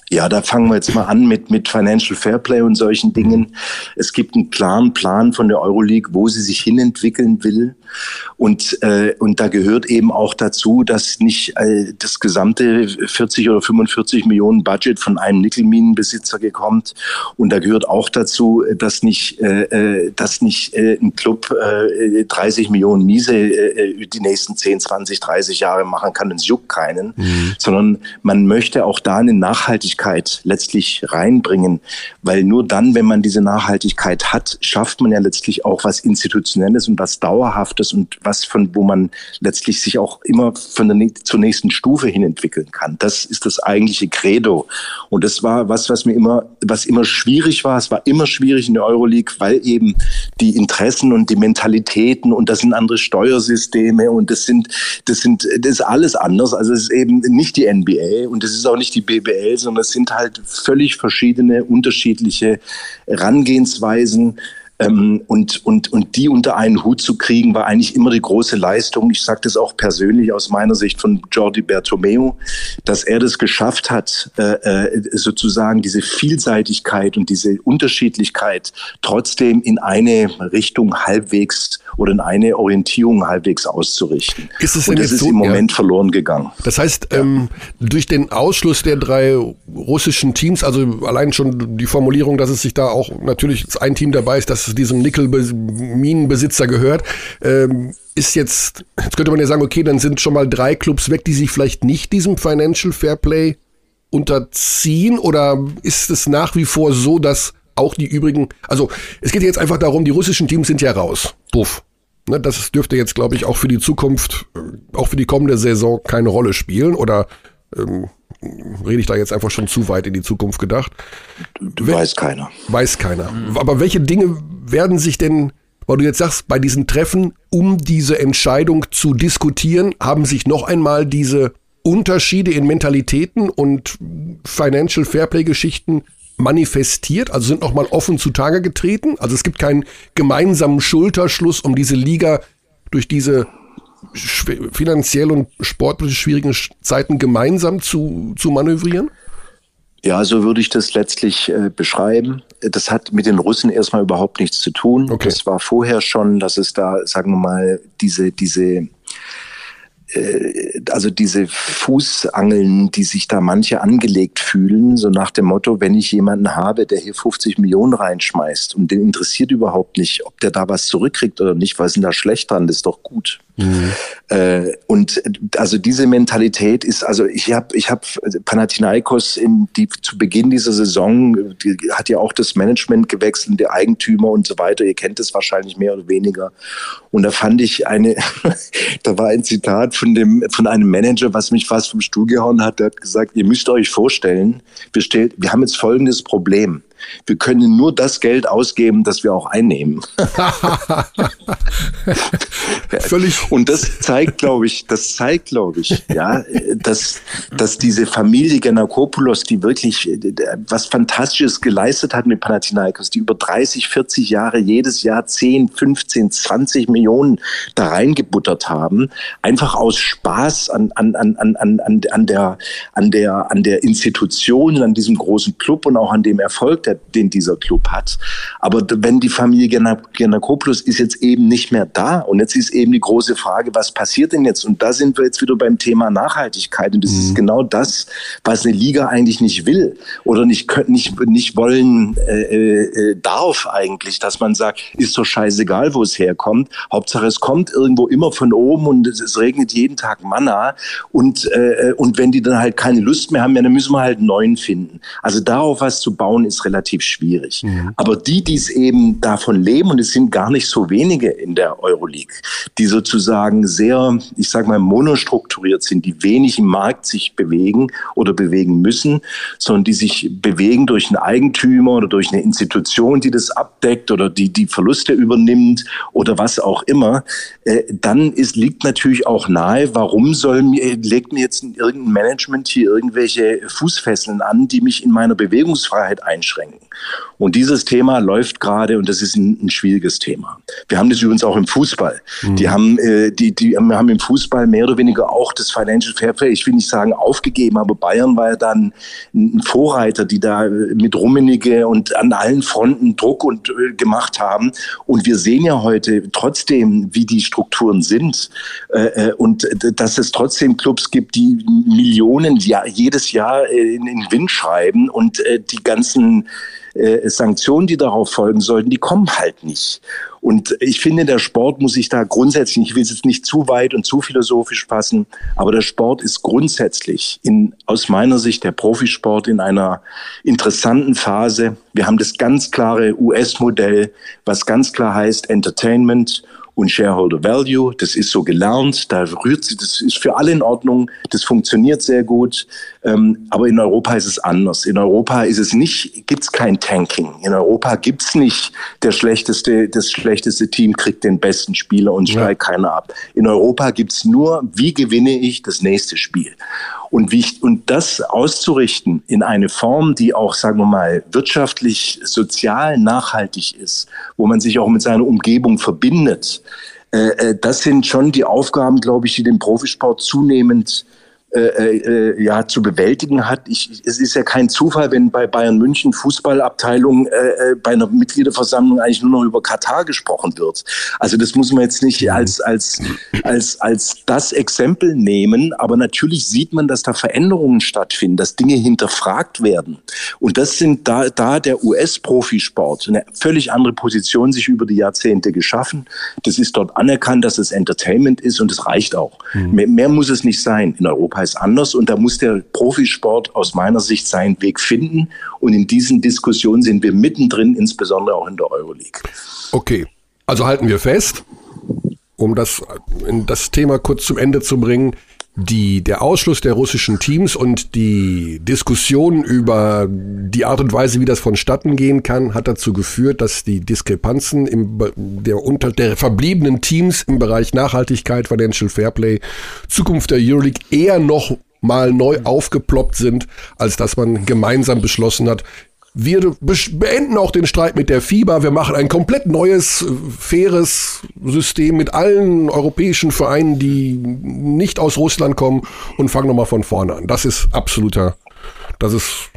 Ja, da fangen wir jetzt mal an mit, mit Financial Fairplay und solchen Dingen. Es gibt einen klaren Plan von der Euroleague, wo sie sich hinentwickeln will. Und, äh, und da gehört eben auch dazu, dass nicht äh, das gesamte 40 oder 45 Millionen Budget von einem Nickelminenbesitzer kommt. Und da gehört auch dazu, dass nicht, äh, äh dass nicht äh, ein Club äh, 30 Millionen Miese äh, die nächsten 10, 20, 30 Jahre machen kann. Es juckt keinen. Mhm. Sondern man möchte auch da eine Nachhaltigkeit letztlich reinbringen. Weil nur dann, wenn man diese Nachhaltigkeit hat, schafft man ja letztlich auch was Institutionelles und was Dauerhaftes und was von wo man letztlich sich auch immer von der zur nächsten Stufe hin entwickeln kann. Das ist das eigentliche Credo. Und das war was, was mir immer, was immer schwierig war. Es war immer schwierig in der Euroleague, weil eben die Interessen und die Mentalitäten und das sind andere Steuersysteme und das sind, das sind, das ist alles anders. Also es ist eben nicht die NBA und es ist auch nicht die BBL, sondern es sind halt völlig verschiedene, unterschiedliche Herangehensweisen. Ähm, und, und, und die unter einen Hut zu kriegen, war eigentlich immer die große Leistung. Ich sage das auch persönlich aus meiner Sicht von Jordi Bertomeu, dass er das geschafft hat, äh, äh, sozusagen diese Vielseitigkeit und diese Unterschiedlichkeit trotzdem in eine Richtung halbwegs oder in eine Orientierung halbwegs auszurichten. Ist es denn und das ist so, im Moment ja. verloren gegangen. Das heißt, ja. ähm, durch den Ausschluss der drei russischen Teams, also allein schon die Formulierung, dass es sich da auch natürlich ein Team dabei ist, das diesem Nickel-Minenbesitzer gehört, ähm, ist jetzt, jetzt könnte man ja sagen, okay, dann sind schon mal drei Clubs weg, die sich vielleicht nicht diesem Financial Fairplay unterziehen oder ist es nach wie vor so, dass auch die übrigen, also es geht jetzt einfach darum, die russischen Teams sind ja raus. Buff. Ne, das dürfte jetzt, glaube ich, auch für die Zukunft, äh, auch für die kommende Saison keine Rolle spielen oder ähm, rede ich da jetzt einfach schon zu weit in die Zukunft gedacht? Weiß keiner. Weiß keiner. Aber welche Dinge werden sich denn, weil du jetzt sagst, bei diesen Treffen, um diese Entscheidung zu diskutieren, haben sich noch einmal diese Unterschiede in Mentalitäten und Financial Fairplay Geschichten manifestiert, also sind noch mal offen zutage getreten. Also es gibt keinen gemeinsamen Schulterschluss, um diese Liga durch diese finanziell und sportlich schwierigen Zeiten gemeinsam zu, zu manövrieren? Ja, so würde ich das letztlich äh, beschreiben. Das hat mit den Russen erstmal überhaupt nichts zu tun. Okay. Das war vorher schon, dass es da, sagen wir mal, diese, diese also diese Fußangeln, die sich da manche angelegt fühlen, so nach dem Motto, wenn ich jemanden habe, der hier 50 Millionen reinschmeißt und den interessiert überhaupt nicht, ob der da was zurückkriegt oder nicht, was ist denn da schlecht dran, das ist doch gut. Mhm. Äh, und also diese Mentalität ist, also ich habe ich hab Panathinaikos in die zu Beginn dieser Saison, die hat ja auch das Management gewechselt, der Eigentümer und so weiter. Ihr kennt es wahrscheinlich mehr oder weniger. Und da fand ich eine, <laughs> da war ein Zitat von dem von einem Manager, was mich fast vom Stuhl gehauen hat. Der hat gesagt: Ihr müsst euch vorstellen, wir, stellt, wir haben jetzt folgendes Problem. Wir können nur das Geld ausgeben, das wir auch einnehmen. <laughs> Völlig. Und das zeigt, glaube ich, das zeigt, glaube ich, ja, dass, dass diese Familie Genakopoulos, die wirklich was Fantastisches geleistet hat mit Panathinaikos, die über 30, 40 Jahre jedes Jahr 10, 15, 20 Millionen da reingebuttert haben, einfach aus Spaß an, an, an, an, an, an der, an der, an der Institution, an diesem großen Club und auch an dem Erfolg, der der, den dieser Club hat. Aber wenn die Familie Giannakopoulos ist jetzt eben nicht mehr da und jetzt ist eben die große Frage, was passiert denn jetzt? Und da sind wir jetzt wieder beim Thema Nachhaltigkeit und das mhm. ist genau das, was eine Liga eigentlich nicht will oder nicht nicht nicht wollen äh, äh, darf eigentlich, dass man sagt, ist doch scheißegal, wo es herkommt. Hauptsache es kommt irgendwo immer von oben und es, regnet jeden Tag Manna und äh, und wenn die dann halt keine Lust mehr haben, ja, dann müssen wir halt einen neuen finden. Also darauf was zu bauen ist relativ schwierig. Mhm. Aber die, die es eben davon leben und es sind gar nicht so wenige in der Euroleague, die sozusagen sehr, ich sag mal, monostrukturiert sind, die wenig im Markt sich bewegen oder bewegen müssen, sondern die sich bewegen durch einen Eigentümer oder durch eine Institution, die das abdeckt oder die die Verluste übernimmt oder was auch immer, äh, dann ist, liegt natürlich auch nahe, warum soll mir, legt mir jetzt irgendein Management hier irgendwelche Fußfesseln an, die mich in meiner Bewegungsfreiheit einschränken. Und dieses Thema läuft gerade und das ist ein, ein schwieriges Thema. Wir haben das übrigens auch im Fußball. Mhm. Die haben, äh, die, die haben im Fußball mehr oder weniger auch das Financial Fair Play, ich will nicht sagen aufgegeben, aber Bayern war ja dann ein Vorreiter, die da mit Rummenigge und an allen Fronten Druck und äh, gemacht haben. Und wir sehen ja heute trotzdem, wie die Strukturen sind äh, äh und dass es trotzdem Clubs gibt, die Millionen ja, jedes Jahr äh, in den Wind schreiben und äh, die ganzen äh, Sanktionen, die darauf folgen sollten, die kommen halt nicht. Und ich finde, der Sport muss sich da grundsätzlich, ich will es jetzt nicht zu weit und zu philosophisch fassen, aber der Sport ist grundsätzlich in, aus meiner Sicht der Profisport in einer interessanten Phase. Wir haben das ganz klare US-Modell, was ganz klar heißt Entertainment und Shareholder Value. Das ist so gelernt, da rührt sie, das ist für alle in Ordnung, das funktioniert sehr gut. Ähm, aber in Europa ist es anders. In Europa ist es nicht, gibt's kein Tanking. In Europa gibt's nicht der schlechteste, das schlechteste Team kriegt den besten Spieler und steigt ja. keiner ab. In Europa gibt's nur, wie gewinne ich das nächste Spiel? Und, wie ich, und das auszurichten in eine Form, die auch, sagen wir mal, wirtschaftlich, sozial nachhaltig ist, wo man sich auch mit seiner Umgebung verbindet, das sind schon die Aufgaben, glaube ich, die den Profisport zunehmend äh, äh, ja zu bewältigen hat. Ich, es ist ja kein Zufall, wenn bei Bayern München Fußballabteilung äh, äh, bei einer Mitgliederversammlung eigentlich nur noch über Katar gesprochen wird. Also das muss man jetzt nicht als als als als das Exempel nehmen, aber natürlich sieht man, dass da Veränderungen stattfinden, dass Dinge hinterfragt werden. Und das sind da da der US-Profisport eine völlig andere Position sich über die Jahrzehnte geschaffen. Das ist dort anerkannt, dass es Entertainment ist und es reicht auch. Mhm. Mehr, mehr muss es nicht sein. In Europa ist anders und da muss der Profisport aus meiner Sicht seinen Weg finden. Und in diesen Diskussionen sind wir mittendrin, insbesondere auch in der Euroleague. Okay, also halten wir fest, um das, das Thema kurz zum Ende zu bringen die, der Ausschluss der russischen Teams und die Diskussion über die Art und Weise, wie das vonstatten gehen kann, hat dazu geführt, dass die Diskrepanzen im, der, unter, der verbliebenen Teams im Bereich Nachhaltigkeit, Financial Fairplay, Zukunft der Euroleague eher noch mal neu aufgeploppt sind, als dass man gemeinsam beschlossen hat, wir beenden auch den Streit mit der FIBA. Wir machen ein komplett neues, faires System mit allen europäischen Vereinen, die nicht aus Russland kommen und fangen nochmal von vorne an. Das ist absoluter, das ist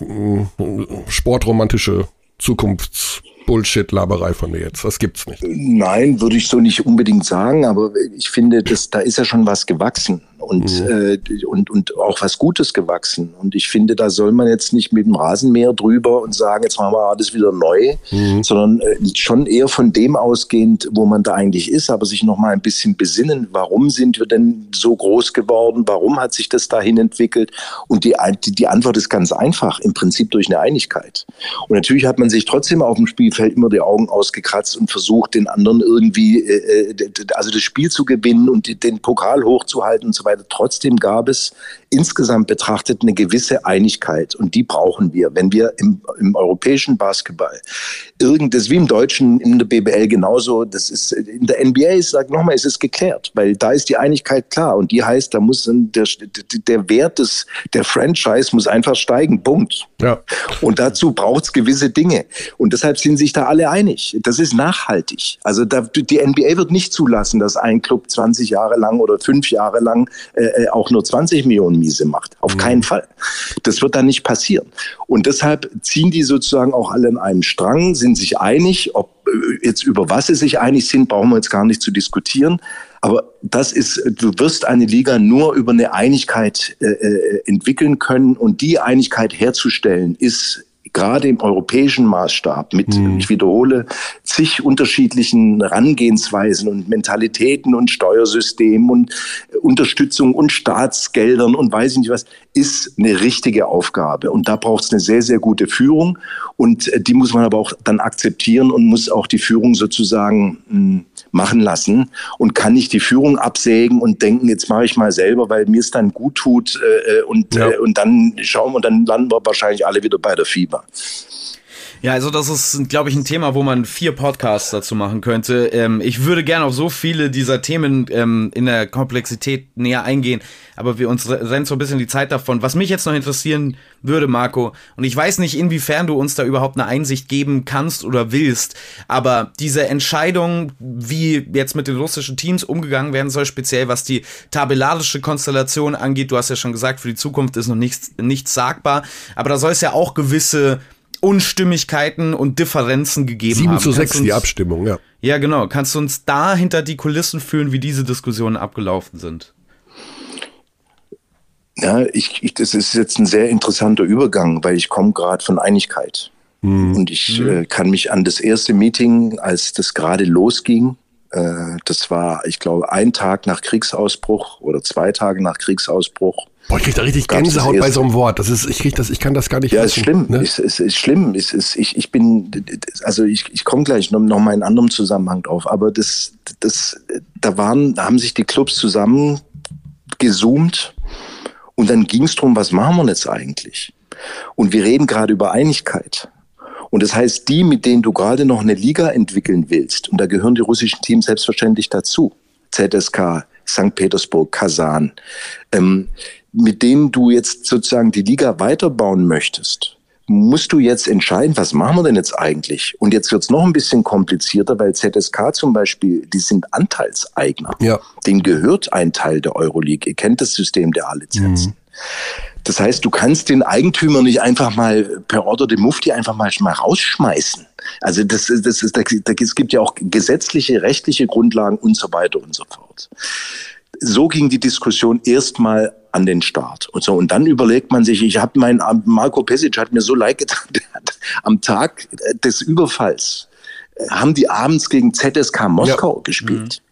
mm, sportromantische Zukunfts Bullshit-Laberei von mir jetzt. Das gibt's nicht. Nein, würde ich so nicht unbedingt sagen, aber ich finde, dass, da ist ja schon was gewachsen und, mhm. äh, und, und auch was Gutes gewachsen. Und ich finde, da soll man jetzt nicht mit dem Rasenmäher drüber und sagen, jetzt machen wir alles wieder neu, mhm. sondern äh, schon eher von dem ausgehend, wo man da eigentlich ist, aber sich noch mal ein bisschen besinnen, warum sind wir denn so groß geworden, warum hat sich das dahin entwickelt? Und die, die, die Antwort ist ganz einfach, im Prinzip durch eine Einigkeit. Und natürlich hat man sich trotzdem auf dem Spielfeld immer die Augen ausgekratzt und versucht, den anderen irgendwie, äh, äh also das Spiel zu gewinnen und den Pokal hochzuhalten und so weiter. Trotzdem gab es insgesamt betrachtet eine gewisse Einigkeit und die brauchen wir. Wenn wir im, im europäischen Basketball irgendes wie im Deutschen, in der BBL genauso, das ist in der NBA, ich sage nochmal, ist es geklärt, weil da ist die Einigkeit klar und die heißt, da muss der, der Wert des, der Franchise muss einfach steigen, Punkt. Ja. Und dazu braucht es gewisse Dinge. Und deshalb sind sich da alle einig. Das ist nachhaltig. Also da, die NBA wird nicht zulassen, dass ein Club 20 Jahre lang oder fünf Jahre lang äh, äh auch nur 20 Millionen Miese macht. Auf mhm. keinen Fall. Das wird dann nicht passieren. Und deshalb ziehen die sozusagen auch alle in einem Strang, sind sich einig, ob jetzt über was sie sich einig sind, brauchen wir jetzt gar nicht zu diskutieren. Aber das ist, du wirst eine Liga nur über eine Einigkeit äh, äh, entwickeln können und die Einigkeit herzustellen ist gerade im europäischen Maßstab mit, mhm. ich wiederhole, zig unterschiedlichen Herangehensweisen und Mentalitäten und Steuersystemen und Unterstützung und Staatsgeldern und weiß ich nicht was, ist eine richtige Aufgabe. Und da braucht es eine sehr, sehr gute Führung. Und die muss man aber auch dann akzeptieren und muss auch die Führung sozusagen hm, machen lassen und kann nicht die Führung absägen und denken, jetzt mache ich mal selber, weil mir es dann gut tut äh, äh und, ja. äh, und dann schauen wir, dann landen wir wahrscheinlich alle wieder bei der Fieber. Ja, also das ist, glaube ich, ein Thema, wo man vier Podcasts dazu machen könnte. Ähm, ich würde gerne auf so viele dieser Themen ähm, in der Komplexität näher eingehen, aber wir uns rennt so ein bisschen die Zeit davon. Was mich jetzt noch interessieren würde, Marco, und ich weiß nicht, inwiefern du uns da überhaupt eine Einsicht geben kannst oder willst, aber diese Entscheidung, wie jetzt mit den russischen Teams umgegangen werden soll, speziell was die tabellarische Konstellation angeht, du hast ja schon gesagt, für die Zukunft ist noch nichts, nichts sagbar, aber da soll es ja auch gewisse Unstimmigkeiten und Differenzen gegeben 7 haben. 7 zu 6 uns, die Abstimmung, ja. Ja, genau. Kannst du uns da hinter die Kulissen führen, wie diese Diskussionen abgelaufen sind? Ja, ich, ich, das ist jetzt ein sehr interessanter Übergang, weil ich komme gerade von Einigkeit. Mhm. Und ich mhm. äh, kann mich an das erste Meeting, als das gerade losging, äh, das war, ich glaube, ein Tag nach Kriegsausbruch oder zwei Tage nach Kriegsausbruch, Boah, ich krieg da richtig Gänsehaut bei so einem Wort. Das ist, ich krieg das, ich kann das gar nicht. Ja, wissen, ist schlimm. Ne? Es, ist, ist schlimm. Es ist, ich, ich bin, also ich, ich komme gleich noch, noch mal in anderem Zusammenhang drauf. Aber das, das, da waren, da haben sich die Clubs zusammen gezoomt und dann ging es darum, was machen wir jetzt eigentlich? Und wir reden gerade über Einigkeit. Und das heißt, die, mit denen du gerade noch eine Liga entwickeln willst, und da gehören die russischen Teams selbstverständlich dazu, ZSK, St. Petersburg, Kasan, ähm, mit denen du jetzt sozusagen die Liga weiterbauen möchtest, musst du jetzt entscheiden, was machen wir denn jetzt eigentlich? Und jetzt wird es noch ein bisschen komplizierter, weil ZSK zum Beispiel, die sind Anteilseigner. Ja. Denen gehört ein Teil der Euroleague. Ihr kennt das System der A-Lizenzen. Mhm. Das heißt, du kannst den Eigentümer nicht einfach mal per Order de Mufti einfach mal, mal rausschmeißen. Also das, das ist, es gibt ja auch gesetzliche, rechtliche Grundlagen und so weiter und so fort. So ging die Diskussion erstmal an den Start. Und so, und dann überlegt man sich, ich habe mein, Marco Pesic hat mir so leid getan, <laughs> am Tag des Überfalls äh, haben die abends gegen ZSK Moskau ja. gespielt. Mhm.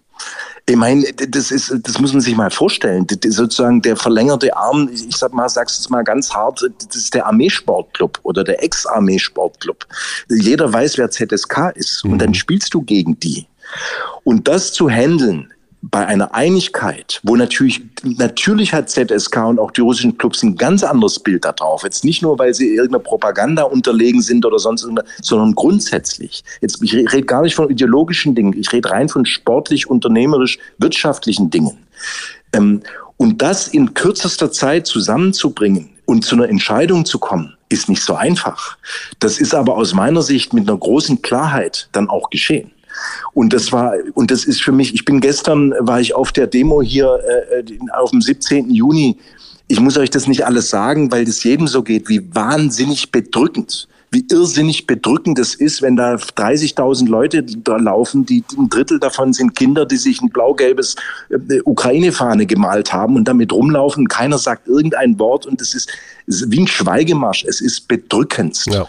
Ich meine, das ist, das muss man sich mal vorstellen. Das sozusagen der verlängerte Arm, ich sag mal, sag's jetzt mal ganz hart, das ist der Armeesportclub oder der Ex-Armeesportclub. Jeder weiß, wer ZSK ist. Mhm. Und dann spielst du gegen die. Und das zu handeln, bei einer Einigkeit, wo natürlich, natürlich hat ZSK und auch die russischen Clubs ein ganz anderes Bild darauf. Jetzt nicht nur, weil sie irgendeiner Propaganda unterlegen sind oder sonst irgendwas, sondern grundsätzlich. Jetzt, ich rede gar nicht von ideologischen Dingen, ich rede rein von sportlich, unternehmerisch, wirtschaftlichen Dingen. Ähm, und das in kürzester Zeit zusammenzubringen und zu einer Entscheidung zu kommen, ist nicht so einfach. Das ist aber aus meiner Sicht mit einer großen Klarheit dann auch geschehen. Und das war, und das ist für mich, ich bin gestern, war ich auf der Demo hier äh, auf dem 17. Juni. Ich muss euch das nicht alles sagen, weil das jedem so geht, wie wahnsinnig bedrückend wie irrsinnig bedrückend es ist, wenn da 30.000 Leute da laufen, die ein Drittel davon sind Kinder, die sich ein blau-gelbes äh, Ukraine-Fahne gemalt haben und damit rumlaufen. Keiner sagt irgendein Wort und es ist, ist wie ein Schweigemarsch. Es ist bedrückend. Ja.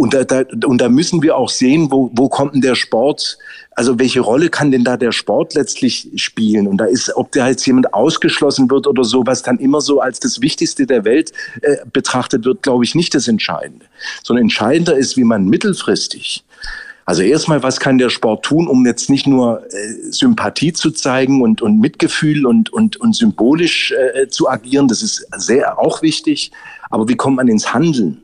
Und da, da, und da müssen wir auch sehen, wo, wo kommt denn der Sport, also welche Rolle kann denn da der Sport letztlich spielen? Und da ist, ob da jetzt jemand ausgeschlossen wird oder so, was dann immer so als das Wichtigste der Welt äh, betrachtet wird, glaube ich, nicht das Entscheidende. Sondern entscheidender ist, wie man mittelfristig also erstmal, was kann der Sport tun, um jetzt nicht nur äh, Sympathie zu zeigen und, und Mitgefühl und, und, und symbolisch äh, zu agieren, das ist sehr auch wichtig, aber wie kommt man ins Handeln?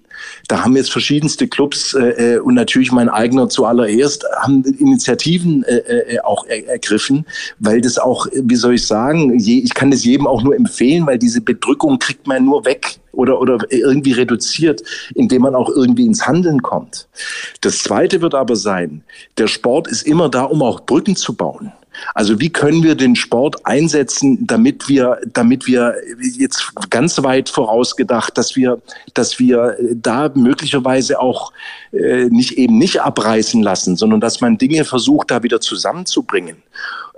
Da haben jetzt verschiedenste Clubs äh, äh und natürlich mein eigener zuallererst haben Initiativen äh, äh, auch er ergriffen, weil das auch, wie soll ich sagen, je, ich kann das jedem auch nur empfehlen, weil diese Bedrückung kriegt man nur weg oder, oder irgendwie reduziert, indem man auch irgendwie ins Handeln kommt. Das Zweite wird aber sein, der Sport ist immer da, um auch Brücken zu bauen. Also wie können wir den Sport einsetzen, damit wir, damit wir jetzt ganz weit vorausgedacht, dass wir, dass wir da möglicherweise auch äh, nicht eben nicht abreißen lassen, sondern dass man Dinge versucht, da wieder zusammenzubringen.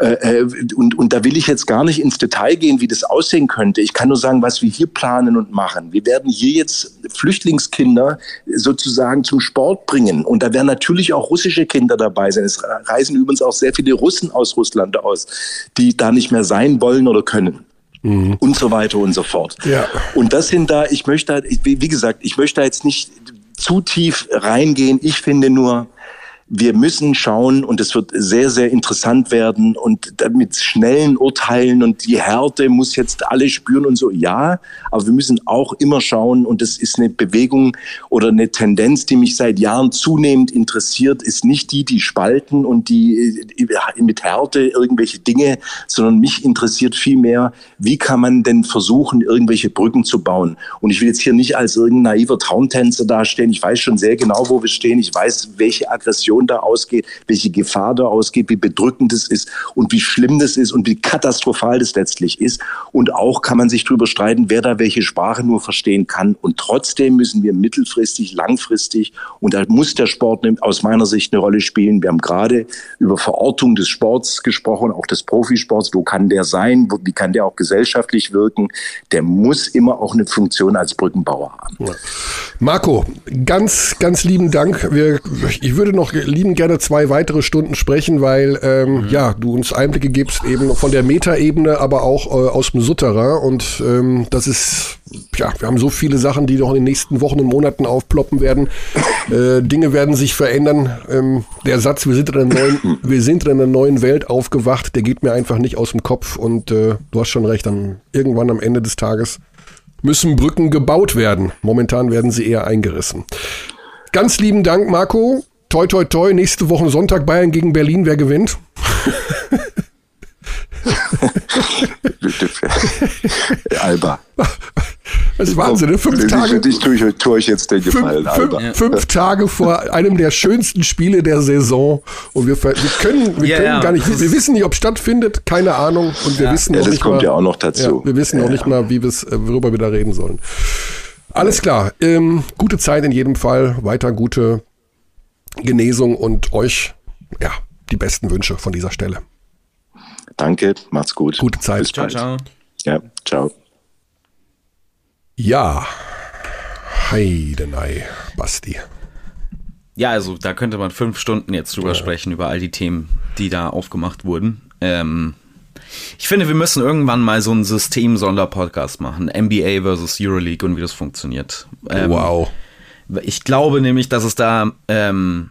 Äh, äh, und, und da will ich jetzt gar nicht ins Detail gehen, wie das aussehen könnte. Ich kann nur sagen, was wir hier planen und machen. Wir werden hier jetzt Flüchtlingskinder sozusagen zum Sport bringen. Und da werden natürlich auch russische Kinder dabei sein. Es reisen übrigens auch sehr viele Russen aus Russland aus, die da nicht mehr sein wollen oder können. Mhm. Und so weiter und so fort. Ja. Und das sind da, ich möchte, wie gesagt, ich möchte da jetzt nicht zu tief reingehen. Ich finde nur, wir müssen schauen und es wird sehr, sehr interessant werden und mit schnellen Urteilen und die Härte muss jetzt alle spüren und so. Ja, aber wir müssen auch immer schauen und das ist eine Bewegung oder eine Tendenz, die mich seit Jahren zunehmend interessiert, ist nicht die, die spalten und die äh, mit Härte irgendwelche Dinge, sondern mich interessiert vielmehr, wie kann man denn versuchen, irgendwelche Brücken zu bauen. Und ich will jetzt hier nicht als irgendein naiver Traumtänzer dastehen. Ich weiß schon sehr genau, wo wir stehen. Ich weiß, welche Aggression Situation da ausgeht, welche Gefahr da ausgeht, wie bedrückend es ist und wie schlimm das ist und wie katastrophal das letztlich ist. Und auch kann man sich darüber streiten, wer da welche Sprache nur verstehen kann. Und trotzdem müssen wir mittelfristig, langfristig, und da muss der Sport aus meiner Sicht eine Rolle spielen. Wir haben gerade über Verortung des Sports gesprochen, auch des Profisports. Wo kann der sein? Wie kann der auch gesellschaftlich wirken? Der muss immer auch eine Funktion als Brückenbauer haben. Marco, ganz, ganz lieben Dank. Wir, ich würde noch lieben gerne zwei weitere Stunden sprechen, weil ähm, mhm. ja, du uns Einblicke gibst eben von der Metaebene, aber auch äh, aus dem Sutterer. Und ähm, das ist, ja, wir haben so viele Sachen, die noch in den nächsten Wochen und Monaten aufploppen werden. <coughs> Äh, Dinge werden sich verändern. Ähm, der Satz, wir sind, in einer neuen, <coughs> wir sind in einer neuen Welt aufgewacht, der geht mir einfach nicht aus dem Kopf. Und äh, du hast schon recht, dann irgendwann am Ende des Tages müssen Brücken gebaut werden. Momentan werden sie eher eingerissen. Ganz lieben Dank, Marco toi, toi, toi, nächste Woche Sonntag Bayern gegen Berlin, wer gewinnt? <laughs> Alba. Das ist Wahnsinn, ne? Fünf Tage. Dich tue ich, tue ich jetzt den Gefallen, fünf, Alba. Fünf, Tage vor einem der schönsten Spiele der Saison. Und wir, wir können, wir yeah, können gar nicht, wir wissen nicht, ob es stattfindet, keine Ahnung. Und wir ja. wissen ja, auch das nicht kommt mal, ja auch noch dazu. Ja, wir wissen ja. auch nicht mal, wie äh, worüber wir da reden sollen. Alles klar. Ähm, gute Zeit in jedem Fall. Weiter gute Genesung und euch ja, die besten Wünsche von dieser Stelle. Danke, macht's gut. Gute Zeit. Bis ciao, ciao. Ja, ciao. Ja, Heidenei, Basti. Ja, also da könnte man fünf Stunden jetzt drüber ja. sprechen, über all die Themen, die da aufgemacht wurden. Ähm, ich finde, wir müssen irgendwann mal so einen System-Sonderpodcast machen. NBA versus Euroleague und wie das funktioniert. Ähm, wow. Ich glaube nämlich, dass es da ähm,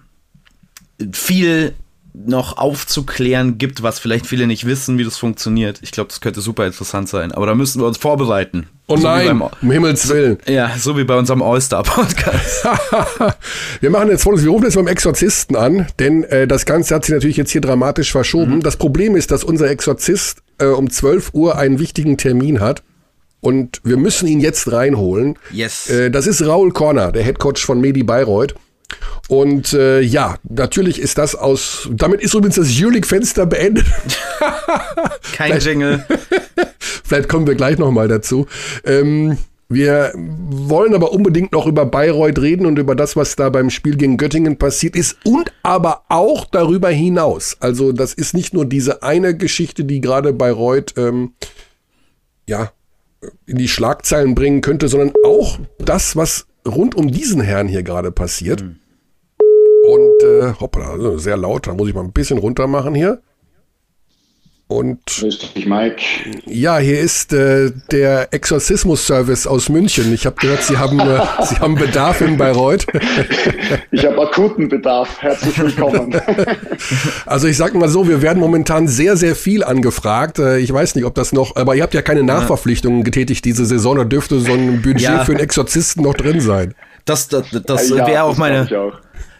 viel noch aufzuklären gibt, was vielleicht viele nicht wissen, wie das funktioniert. Ich glaube, das könnte super interessant sein. Aber da müssen wir uns vorbereiten. Oh so nein, um Himmels Willen. Ja, so wie bei unserem All-Star-Podcast. <laughs> wir machen jetzt folgendes, wir rufen jetzt beim Exorzisten an, denn äh, das Ganze hat sich natürlich jetzt hier dramatisch verschoben. Mhm. Das Problem ist, dass unser Exorzist äh, um 12 Uhr einen wichtigen Termin hat. Und wir müssen ihn jetzt reinholen. Yes. Äh, das ist Raul Korner, der Headcoach von Medi Bayreuth. Und äh, ja, natürlich ist das aus. Damit ist übrigens das Jülich-Fenster beendet. <laughs> Kein Jingle. <laughs> Vielleicht kommen wir gleich nochmal dazu. Ähm, wir wollen aber unbedingt noch über Bayreuth reden und über das, was da beim Spiel gegen Göttingen passiert ist und aber auch darüber hinaus. Also das ist nicht nur diese eine Geschichte, die gerade Bayreuth ähm, ja in die Schlagzeilen bringen könnte, sondern auch das, was rund um diesen Herrn hier gerade passiert. Mhm. Und äh, hoppla, also sehr laut, da muss ich mal ein bisschen runter machen hier. Und Grüß dich, Mike. Ja, hier ist äh, der Exorzismus-Service aus München. Ich habe gehört, Sie haben, äh, <laughs> Sie haben Bedarf in Bayreuth. <laughs> ich habe akuten Bedarf. Herzlich willkommen. <laughs> also ich sage mal so, wir werden momentan sehr, sehr viel angefragt. Äh, ich weiß nicht, ob das noch, aber ihr habt ja keine Nachverpflichtungen getätigt diese Saison. Da dürfte so ein Budget ja. für einen Exorzisten noch drin sein. Das, das, das ja, wäre auch meine.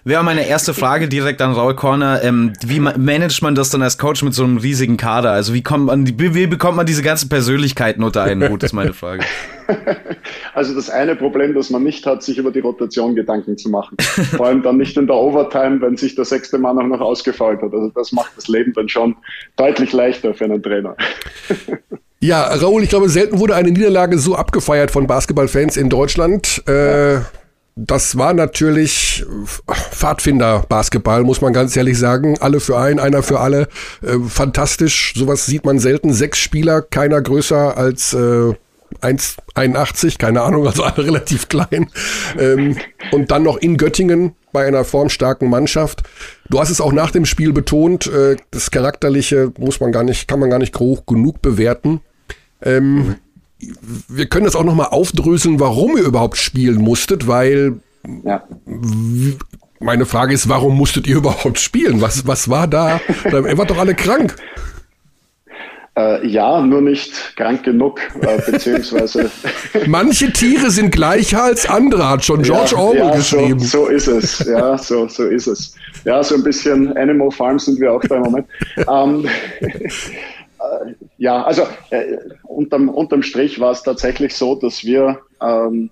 Wäre meine erste Frage direkt an Raul Corner. Ähm, wie managt man das dann als Coach mit so einem riesigen Kader? Also wie kommt man, wie, bekommt man diese ganzen Persönlichkeiten unter einen Hut, ist meine Frage. <laughs> Also das eine Problem, das man nicht hat, sich über die Rotation Gedanken zu machen. Vor allem dann nicht in der Overtime, wenn sich der sechste Mann auch noch ausgefallen hat. Also das macht das Leben dann schon deutlich leichter für einen Trainer. Ja, Raoul, ich glaube, selten wurde eine Niederlage so abgefeiert von Basketballfans in Deutschland. Äh, das war natürlich Pfadfinder-Basketball, muss man ganz ehrlich sagen. Alle für einen, einer für alle. Äh, fantastisch. Sowas sieht man selten. Sechs Spieler, keiner größer als äh, 1,81, keine Ahnung, also alle <laughs> relativ klein. Ähm, und dann noch in Göttingen bei einer formstarken Mannschaft. Du hast es auch nach dem Spiel betont, äh, das Charakterliche muss man gar nicht, kann man gar nicht hoch genug bewerten. Ähm, wir können das auch nochmal aufdröseln, warum ihr überhaupt spielen musstet, weil ja. meine Frage ist, warum musstet ihr <laughs> überhaupt spielen? Was, was war da? ihr wart doch alle krank. Äh, ja, nur nicht krank genug, äh, beziehungsweise. <laughs> Manche Tiere sind gleicher als andere, hat schon George ja, Orwell ja, geschrieben. So, so, ist es, ja, so, so ist es. Ja, so ein bisschen Animal Farm sind wir auch da im Moment. ähm, äh, ja, also äh, unterm, unterm Strich war es tatsächlich so, dass wir ähm,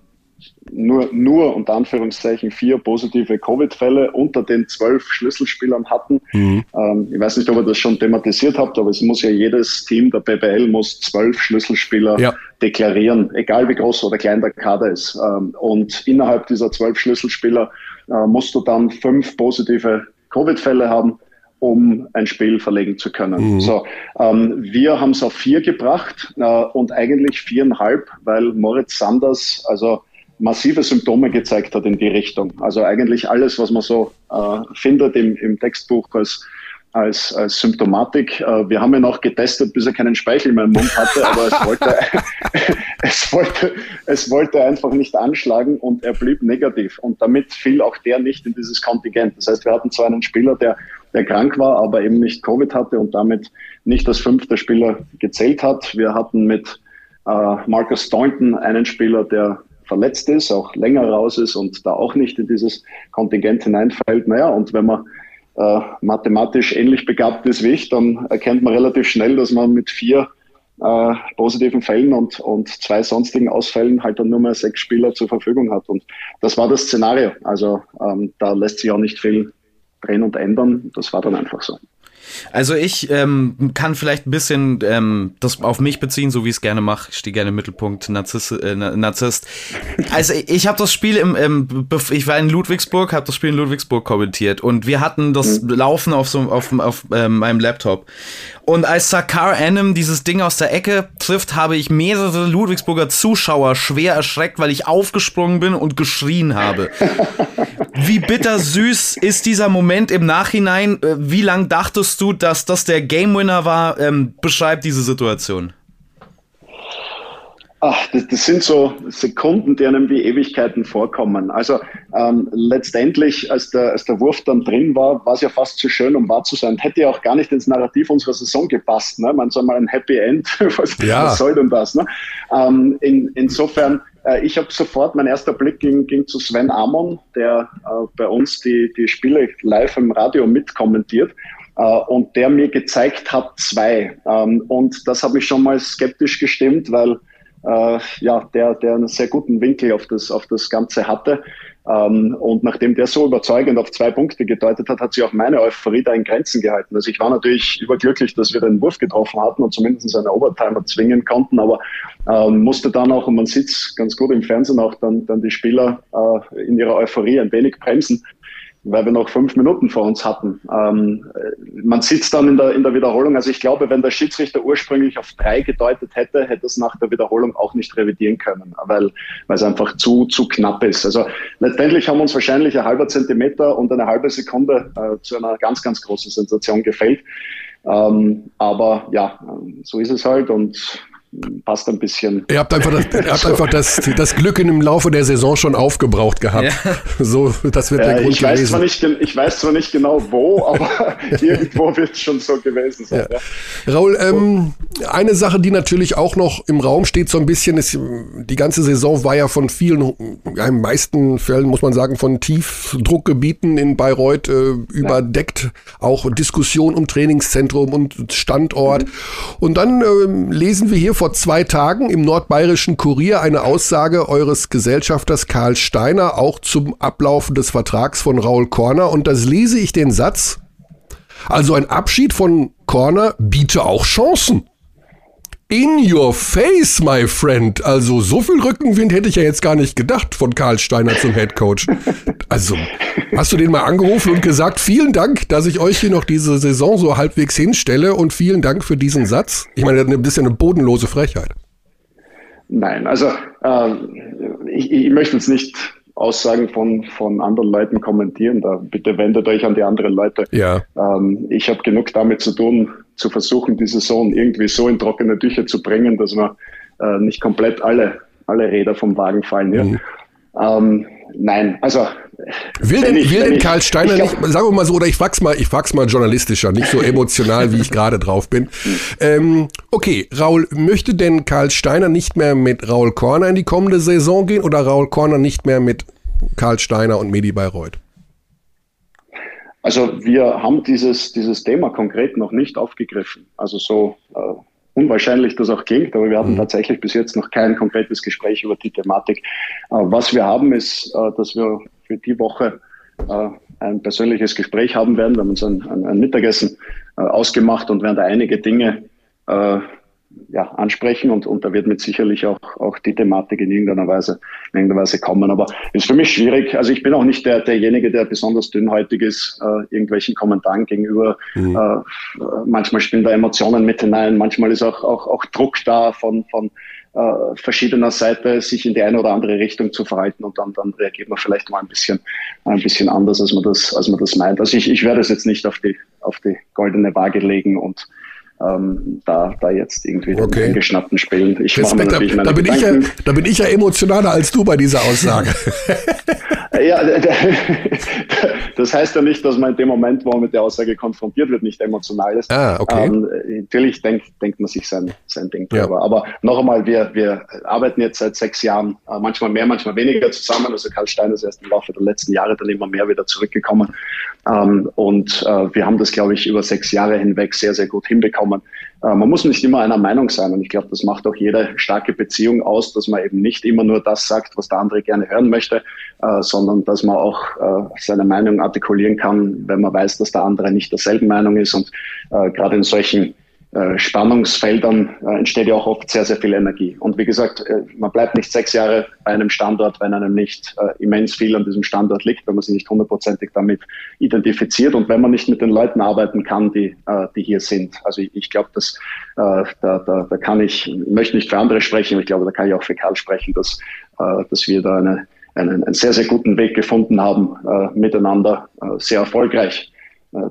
nur, nur unter Anführungszeichen vier positive Covid-Fälle unter den zwölf Schlüsselspielern hatten. Mhm. Ähm, ich weiß nicht, ob ihr das schon thematisiert habt, aber es muss ja jedes Team der BBL muss zwölf Schlüsselspieler ja. deklarieren, egal wie groß oder klein der Kader ist. Ähm, und innerhalb dieser zwölf Schlüsselspieler äh, musst du dann fünf positive Covid-Fälle haben um ein Spiel verlegen zu können. Mhm. So, ähm, wir haben es auf vier gebracht äh, und eigentlich viereinhalb, weil Moritz Sanders also massive Symptome gezeigt hat in die Richtung. Also eigentlich alles, was man so äh, findet im, im Textbuch als als, als Symptomatik. Äh, wir haben ihn auch getestet, bis er keinen Speichel mehr im Mund hatte, aber es wollte, <laughs> es wollte, es wollte einfach nicht anschlagen und er blieb negativ. Und damit fiel auch der nicht in dieses Kontingent. Das heißt, wir hatten zwar einen Spieler, der, der krank war, aber eben nicht Covid hatte und damit nicht als fünfter Spieler gezählt hat. Wir hatten mit äh, Marcus Staunton einen Spieler, der verletzt ist, auch länger raus ist und da auch nicht in dieses Kontingent hineinfällt. Naja, und wenn man äh, mathematisch ähnlich begabt ist wie ich, dann erkennt man relativ schnell, dass man mit vier äh, positiven Fällen und, und zwei sonstigen Ausfällen halt dann nur mehr sechs Spieler zur Verfügung hat. Und das war das Szenario. Also ähm, da lässt sich auch nicht viel drehen und ändern. Das war dann einfach so. Also ich ähm, kann vielleicht ein bisschen ähm, das auf mich beziehen, so wie ich es gerne mache. Ich stehe gerne im Mittelpunkt, Narzisst. Äh, Narzisst. Also ich habe das Spiel im, im, ich war in Ludwigsburg, habe das Spiel in Ludwigsburg kommentiert und wir hatten das. Laufen auf so auf, auf äh, meinem Laptop. Und als Sakar Anim dieses Ding aus der Ecke trifft, habe ich mehrere Ludwigsburger Zuschauer schwer erschreckt, weil ich aufgesprungen bin und geschrien habe. Wie bittersüß ist dieser Moment im Nachhinein? Äh, wie lang dachtest du, dass das der Game Winner war? Ähm, beschreib diese Situation. Ach, das, das, sind so Sekunden, die einem wie Ewigkeiten vorkommen. Also ähm, letztendlich, als der, als der Wurf dann drin war, war es ja fast zu schön, um wahr zu sein. Hätte ja auch gar nicht ins Narrativ unserer Saison gepasst. Ne? Man soll mal ein Happy End. <laughs> was, ja. was soll denn das? Ne? Ähm, in, insofern, ich habe sofort, mein erster Blick ging, ging zu Sven Amon, der äh, bei uns die, die Spiele live im Radio mitkommentiert äh, und der mir gezeigt hat zwei. Ähm, und das hat mich schon mal skeptisch gestimmt, weil äh, ja, der, der einen sehr guten Winkel auf das, auf das Ganze hatte. Ähm, und nachdem der so überzeugend auf zwei Punkte gedeutet hat, hat sich auch meine Euphorie da in Grenzen gehalten. Also ich war natürlich überglücklich, dass wir den Wurf getroffen hatten und zumindest eine Overtimer zwingen konnten, aber ähm, musste dann auch, und man sieht ganz gut im Fernsehen auch, dann, dann die Spieler äh, in ihrer Euphorie ein wenig bremsen weil wir noch fünf Minuten vor uns hatten. Ähm, man sitzt dann in der, in der Wiederholung. Also ich glaube, wenn der Schiedsrichter ursprünglich auf drei gedeutet hätte, hätte es nach der Wiederholung auch nicht revidieren können, weil, weil es einfach zu, zu knapp ist. Also letztendlich haben uns wahrscheinlich ein halber Zentimeter und eine halbe Sekunde äh, zu einer ganz, ganz großen Sensation gefällt. Ähm, aber ja, so ist es halt und passt ein bisschen. Ihr habt einfach das, ihr habt <laughs> einfach das, das Glück in dem Laufe der Saison schon aufgebraucht gehabt. Ja. So, das wird der äh, Grund ich weiß gewesen. Zwar nicht, ich weiß zwar nicht genau wo, <laughs> aber <laughs> irgendwo wird es schon so gewesen sein. Ja. Ja. Raul, ähm, eine Sache, die natürlich auch noch im Raum steht, so ein bisschen, ist, die ganze Saison war ja von vielen, ja, in meisten Fällen muss man sagen, von Tiefdruckgebieten in Bayreuth äh, überdeckt. Auch Diskussion um Trainingszentrum und Standort. Mhm. Und dann äh, lesen wir hier vor zwei Tagen im nordbayerischen Kurier eine Aussage eures Gesellschafters Karl Steiner, auch zum Ablaufen des Vertrags von Raul Korner. Und das lese ich den Satz. Also ein Abschied von Corner biete auch Chancen. In your face, my friend. Also so viel Rückenwind hätte ich ja jetzt gar nicht gedacht von Karl Steiner zum Head Coach. Also hast du den mal angerufen und gesagt, vielen Dank, dass ich euch hier noch diese Saison so halbwegs hinstelle und vielen Dank für diesen Satz. Ich meine, das ist ja eine bodenlose Frechheit. Nein, also äh, ich, ich möchte jetzt nicht Aussagen von, von anderen Leuten kommentieren. Da bitte wendet euch an die anderen Leute. Ja. Ähm, ich habe genug damit zu tun, zu versuchen, die Saison irgendwie so in trockene Tücher zu bringen, dass wir äh, nicht komplett alle, alle Räder vom Wagen fallen. Ja. Mhm. Ähm, nein, also Will denn, ich, will denn Karl Steiner glaub, nicht, sagen wir mal so, oder ich frag's mal, ich frag's mal journalistischer, nicht so emotional, wie ich gerade drauf bin. Ähm, okay, Raul, möchte denn Karl Steiner nicht mehr mit Raul Korner in die kommende Saison gehen oder Raul Korner nicht mehr mit Karl Steiner und Medi Bayreuth? Also wir haben dieses, dieses Thema konkret noch nicht aufgegriffen. Also so äh, unwahrscheinlich das auch klingt, aber wir hatten mhm. tatsächlich bis jetzt noch kein konkretes Gespräch über die Thematik. Äh, was wir haben, ist, äh, dass wir für die Woche äh, ein persönliches Gespräch haben werden. Wir haben uns ein, ein, ein Mittagessen ausgemacht und werden da einige Dinge ja, ansprechen und, und da wird mit sicherlich auch, auch die Thematik in irgendeiner Weise, in irgendeiner Weise kommen. Aber es ist für mich schwierig. Also ich bin auch nicht der, derjenige, der besonders dünnhäutig ist, äh, irgendwelchen Kommentaren gegenüber. Mhm. Äh, manchmal spielen da Emotionen mit hinein, manchmal ist auch, auch, auch Druck da von, von äh, verschiedener Seite, sich in die eine oder andere Richtung zu verhalten und dann, dann reagiert man vielleicht mal ein bisschen, ein bisschen anders, als man das, als man das meint. Also ich, ich werde es jetzt nicht auf die, auf die goldene Waage legen und ähm, da, da jetzt irgendwie okay. den Eingeschnappten spielen. Ich Respekt, da, da, bin ich ja, da bin ich ja emotionaler als du bei dieser Aussage. <laughs> ja, <laughs> das heißt ja nicht, dass man in dem Moment, wo man mit der Aussage konfrontiert wird, nicht emotional ist. Ah, okay. Ähm, natürlich denkt, denkt man sich sein, sein Ding drüber. Ja. Aber noch einmal, wir, wir arbeiten jetzt seit sechs Jahren, äh, manchmal mehr, manchmal weniger zusammen. Also Karl Stein ist erst im Laufe der letzten Jahre dann immer mehr wieder zurückgekommen. Ähm, und äh, wir haben das, glaube ich, über sechs Jahre hinweg sehr, sehr gut hinbekommen. Äh, man muss nicht immer einer Meinung sein. Und ich glaube, das macht auch jede starke Beziehung aus, dass man eben nicht immer nur das sagt, was der andere gerne hören möchte, äh, sondern dass man auch äh, seine Meinung artikulieren kann, wenn man weiß, dass der andere nicht derselben Meinung ist. Und gerade in solchen Spannungsfeldern äh, entsteht ja auch oft sehr, sehr viel Energie. Und wie gesagt, äh, man bleibt nicht sechs Jahre bei einem Standort, wenn einem nicht immens viel an diesem Standort liegt, wenn man sich nicht hundertprozentig damit identifiziert und wenn man nicht mit den Leuten arbeiten kann, die, die hier sind. Also ich, ich glaube, dass da, da, da kann ich, ich möchte nicht für andere sprechen, aber ich glaube, da kann ich auch für Karl sprechen, dass, dass wir da eine, einen, einen sehr, sehr guten Weg gefunden haben, miteinander sehr erfolgreich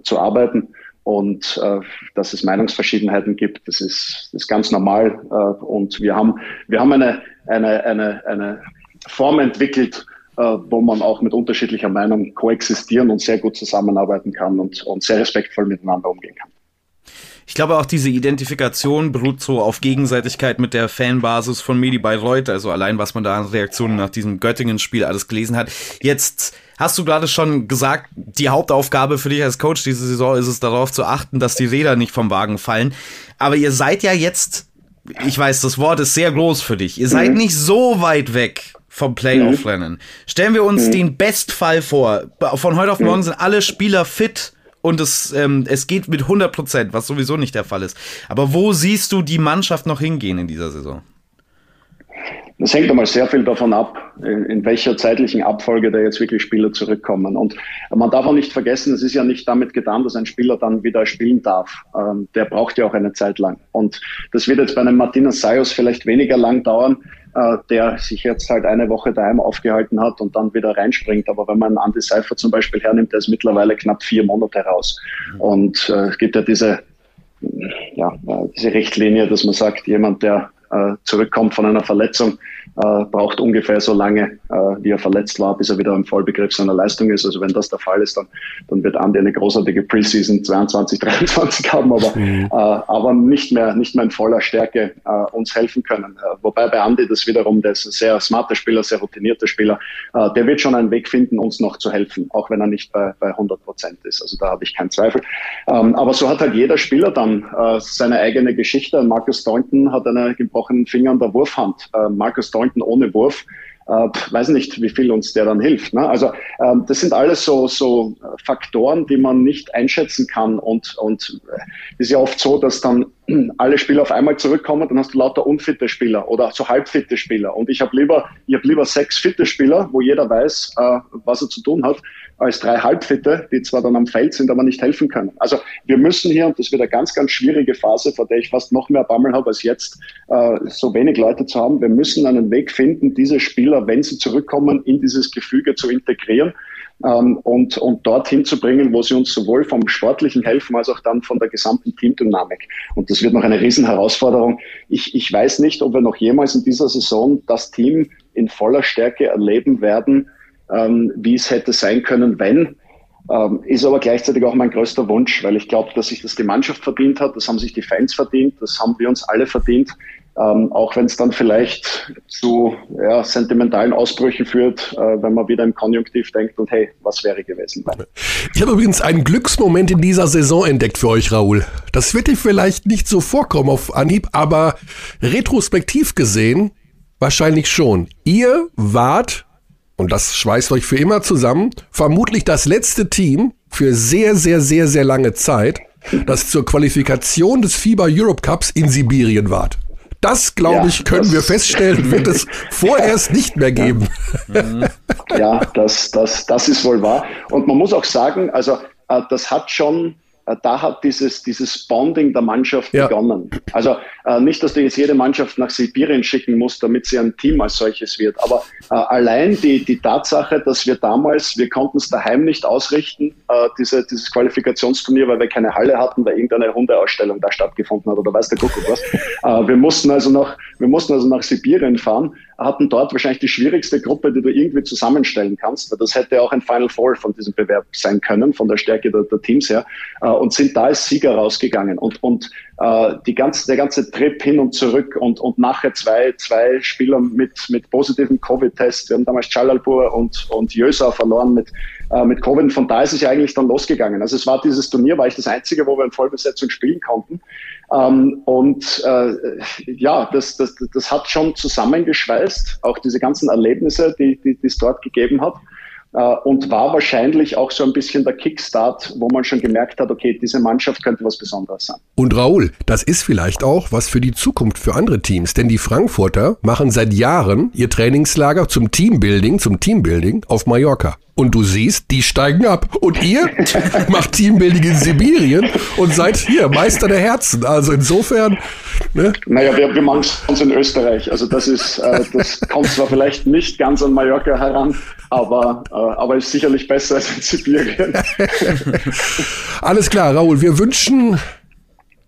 zu arbeiten. Und äh, dass es Meinungsverschiedenheiten gibt, das ist, das ist ganz normal. Äh, und wir haben, wir haben eine, eine, eine, eine Form entwickelt, äh, wo man auch mit unterschiedlicher Meinung koexistieren und sehr gut zusammenarbeiten kann und, und sehr respektvoll miteinander umgehen kann. Ich glaube auch diese Identifikation beruht so auf Gegenseitigkeit mit der Fanbasis von Medi Bayreuth, also allein was man da an Reaktionen nach diesem Göttingen-Spiel alles gelesen hat. Jetzt hast du gerade schon gesagt, die Hauptaufgabe für dich als Coach diese Saison ist es darauf zu achten, dass die Räder nicht vom Wagen fallen. Aber ihr seid ja jetzt, ich weiß, das Wort ist sehr groß für dich. Ihr seid mhm. nicht so weit weg vom Playoff-Rennen. Stellen wir uns mhm. den Bestfall vor. Von heute auf morgen mhm. sind alle Spieler fit und es, ähm, es geht mit 100 Prozent, was sowieso nicht der Fall ist. Aber wo siehst du die Mannschaft noch hingehen in dieser Saison? Das hängt einmal sehr viel davon ab, in welcher zeitlichen Abfolge da jetzt wirklich Spieler zurückkommen. Und man darf auch nicht vergessen, es ist ja nicht damit getan, dass ein Spieler dann wieder spielen darf. Ähm, der braucht ja auch eine Zeit lang. Und das wird jetzt bei einem Martinez Sayos vielleicht weniger lang dauern, äh, der sich jetzt halt eine Woche daheim aufgehalten hat und dann wieder reinspringt. Aber wenn man Andy Seifer zum Beispiel hernimmt, der ist mittlerweile knapp vier Monate raus. Und äh, es gibt ja diese, ja, äh, diese Richtlinie, dass man sagt, jemand, der äh, zurückkommt von einer Verletzung, äh, braucht ungefähr so lange, äh, wie er verletzt war, bis er wieder im Vollbegriff seiner Leistung ist. Also wenn das der Fall ist, dann, dann wird Andi eine großartige Preseason 22, 23 <laughs> haben, aber, mhm. äh, aber nicht mehr, nicht mehr in voller Stärke äh, uns helfen können. Äh, wobei bei Andi das wiederum, der ist ein sehr smarter Spieler, sehr routinierter Spieler, äh, der wird schon einen Weg finden, uns noch zu helfen, auch wenn er nicht bei, bei 100 Prozent ist. Also da habe ich keinen Zweifel. Ähm, aber so hat halt jeder Spieler dann seine eigene Geschichte. Marcus Staunton hat einen gebrochenen Finger an der Wurfhand. Marcus Staunton ohne Wurf äh, weiß nicht, wie viel uns der dann hilft. Ne? Also ähm, das sind alles so, so Faktoren, die man nicht einschätzen kann. Und und äh, ist ja oft so, dass dann <clears throat> alle Spieler auf einmal zurückkommen, dann hast du lauter unfitte Spieler oder so halbfitte Spieler. Und ich habe lieber, ich habe lieber sechs fitte Spieler, wo jeder weiß, äh, was er zu tun hat, als drei Halbfitte, die zwar dann am Feld sind, aber nicht helfen können. Also wir müssen hier, und das wird eine ganz, ganz schwierige Phase, vor der ich fast noch mehr Bammel habe als jetzt, äh, so wenig Leute zu haben. Wir müssen einen Weg finden, diese Spieler, wenn sie zurückkommen, in dieses Gefüge zu integrieren. Ähm, und, und dorthin zu bringen, wo sie uns sowohl vom Sportlichen helfen, als auch dann von der gesamten Teamdynamik. Und das wird noch eine Riesenherausforderung. Ich, ich weiß nicht, ob wir noch jemals in dieser Saison das Team in voller Stärke erleben werden, ähm, wie es hätte sein können, wenn. Ähm, ist aber gleichzeitig auch mein größter Wunsch, weil ich glaube, dass sich das die Mannschaft verdient hat, das haben sich die Fans verdient, das haben wir uns alle verdient. Ähm, auch wenn es dann vielleicht zu ja, sentimentalen Ausbrüchen führt, äh, wenn man wieder im Konjunktiv denkt und hey, was wäre gewesen? Ich habe übrigens einen Glücksmoment in dieser Saison entdeckt für euch, Raoul. Das wird dir vielleicht nicht so vorkommen auf Anhieb, aber retrospektiv gesehen wahrscheinlich schon. Ihr wart und das schweißt euch für immer zusammen, vermutlich das letzte Team für sehr, sehr, sehr, sehr lange Zeit, das zur Qualifikation des FIBA Europe Cups in Sibirien wart. Das, glaube ja, ich, können wir feststellen, <laughs> wird es vorerst nicht mehr geben. Ja, das, das, das ist wohl wahr. Und man muss auch sagen, also äh, das hat schon da hat dieses, dieses Bonding der Mannschaft ja. begonnen. Also äh, nicht, dass du jetzt jede Mannschaft nach Sibirien schicken musst, damit sie ein Team als solches wird, aber äh, allein die, die Tatsache, dass wir damals, wir konnten es daheim nicht ausrichten, äh, diese, dieses Qualifikationsturnier, weil wir keine Halle hatten, weil irgendeine Hundeausstellung da stattgefunden hat oder weiß der Kuckuck was. Äh, wir, mussten also nach, wir mussten also nach Sibirien fahren hatten dort wahrscheinlich die schwierigste Gruppe, die du irgendwie zusammenstellen kannst. Weil das hätte auch ein Final Four von diesem Bewerb sein können, von der Stärke der, der Teams her, äh, und sind da als Sieger rausgegangen. Und, und äh, die ganze, der ganze Trip hin und zurück und, und nachher zwei, zwei Spieler mit, mit positiven Covid-Tests. Wir haben damals Chalalpur und, und Jösa verloren mit, äh, mit Covid. Von da ist es ja eigentlich dann losgegangen. Also es war dieses Turnier, war ich das einzige, wo wir in Vollbesetzung spielen konnten. Ähm, und äh, ja, das, das, das hat schon zusammengeschweißt, auch diese ganzen Erlebnisse, die, die, es dort gegeben hat. Äh, und war wahrscheinlich auch so ein bisschen der Kickstart, wo man schon gemerkt hat, okay, diese Mannschaft könnte was Besonderes sein. Und Raoul, das ist vielleicht auch was für die Zukunft für andere Teams, denn die Frankfurter machen seit Jahren ihr Trainingslager zum Teambuilding, zum Teambuilding auf Mallorca und du siehst, die steigen ab. Und ihr <laughs> macht Teambuilding in Sibirien und seid hier Meister der Herzen. Also insofern. Ne? Naja, wir, wir machen es uns in Österreich. Also das ist, äh, das kommt zwar vielleicht nicht ganz an Mallorca heran, aber, äh, aber ist sicherlich besser als in Sibirien. <laughs> Alles klar, Raoul. Wir wünschen,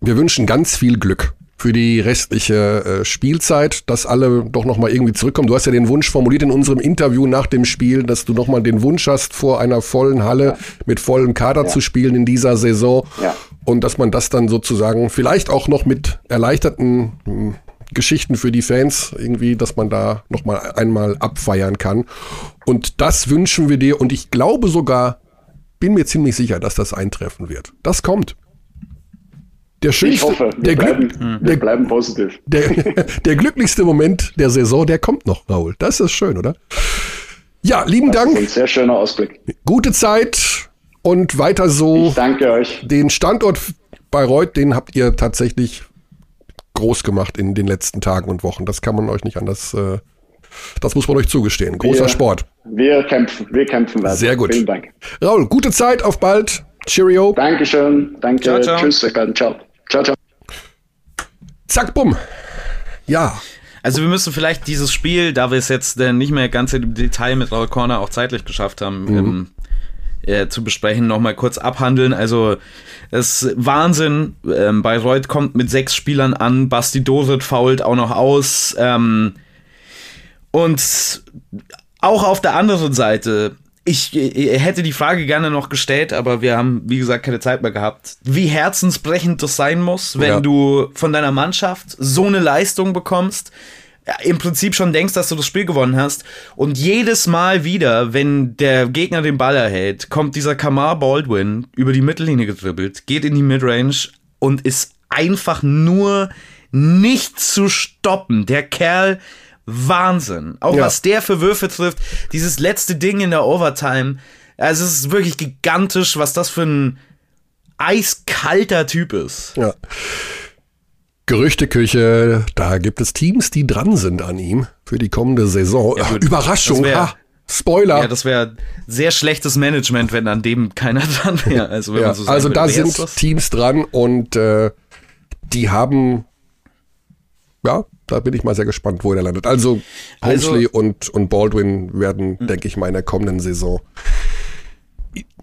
wir wünschen ganz viel Glück für die restliche äh, Spielzeit, dass alle doch nochmal irgendwie zurückkommen. Du hast ja den Wunsch formuliert in unserem Interview nach dem Spiel, dass du nochmal den Wunsch hast, vor einer vollen Halle ja. mit vollem Kader ja. zu spielen in dieser Saison. Ja. Und dass man das dann sozusagen vielleicht auch noch mit erleichterten mh, hm, Geschichten für die Fans irgendwie, dass man da nochmal einmal abfeiern kann. Und das wünschen wir dir und ich glaube sogar, bin mir ziemlich sicher, dass das eintreffen wird. Das kommt. Der schönste, ich hoffe, wir, der bleiben, Glück, wir der, bleiben positiv. <laughs> Der, der glücklichste Moment der Saison, der kommt noch, Raul. Das ist schön, oder? Ja, lieben das Dank. ein sehr schöner Ausblick. Gute Zeit und weiter so. Ich danke euch. Den Standort Bayreuth, den habt ihr tatsächlich groß gemacht in den letzten Tagen und Wochen. Das kann man euch nicht anders, äh, das muss man euch zugestehen. Großer wir, Sport. Wir kämpfen, wir kämpfen weiter. Sehr gut. Vielen Dank. Raul, gute Zeit, auf bald. Cheerio. Dankeschön. Danke. Ciao, ciao. Tschüss. Ciao. Ciao, ciao. Zack, bumm. Ja. Also wir müssen vielleicht dieses Spiel, da wir es jetzt äh, nicht mehr ganz im Detail mit Raul Corner auch zeitlich geschafft haben, mhm. ähm, äh, zu besprechen, nochmal kurz abhandeln. Also es ist Wahnsinn. Ähm, Bayreuth kommt mit sechs Spielern an, Basti Dorit fault auch noch aus. Ähm, und auch auf der anderen Seite, ich, ich hätte die Frage gerne noch gestellt, aber wir haben, wie gesagt, keine Zeit mehr gehabt. Wie herzensbrechend das sein muss, wenn Ja. du von deiner Mannschaft so eine Leistung bekommst, im Prinzip schon denkst, dass du das Spiel gewonnen hast. Und jedes Mal wieder, wenn der Gegner den Ball erhält, kommt dieser Kamar Baldwin über die Mittellinie gedribbelt, geht in die Midrange und ist einfach nur nicht zu stoppen. Der Kerl, Wahnsinn. Auch Ja. was der für Würfe trifft. Dieses letzte Ding in der Overtime. Also es ist wirklich gigantisch, was das für ein eiskalter Typ ist. Ja. Gerüchteküche, da gibt es Teams, die dran sind an ihm für die kommende Saison. Gut, Überraschung, wär- ha, Spoiler. Ja, das wäre sehr schlechtes Management, wenn an dem keiner <laughs> dran wäre. Also, Ja, so also da sind? Teams dran und äh, die haben, ja, da bin ich mal sehr gespannt, wo er landet. Also Also- und, und Baldwin werden, denke ich mal, in der kommenden Saison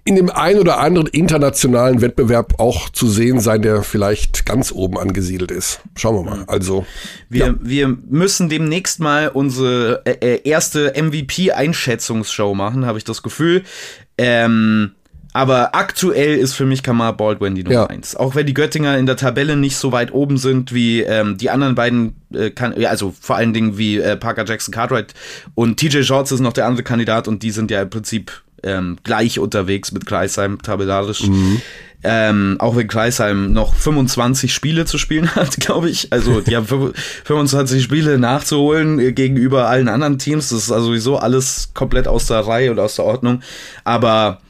in dem ein oder anderen internationalen Wettbewerb auch zu sehen sein, der vielleicht ganz oben angesiedelt ist. Schauen wir mal. Also Wir, ja. wir müssen demnächst mal unsere äh, äh, erste MVP-Einschätzungsshow machen, habe ich das Gefühl. Ähm, aber aktuell ist für mich Kamar Baldwin die Nummer Ja. eins. Auch wenn die Göttinger in der Tabelle nicht so weit oben sind wie ähm, die anderen beiden, äh, kann, ja, also vor allen Dingen wie äh, Parker Jackson Cartwright und TJ Shorts ist noch der andere Kandidat und die sind ja im Prinzip ähm, gleich unterwegs mit Kreisheim tabellarisch. Ähm, auch wenn Kreisheim noch 25 Spiele zu spielen <laughs> hat, glaube ich. Also die haben 25 Spiele nachzuholen äh, gegenüber allen anderen Teams. Das ist also sowieso alles komplett aus der Reihe und aus der Ordnung. Aber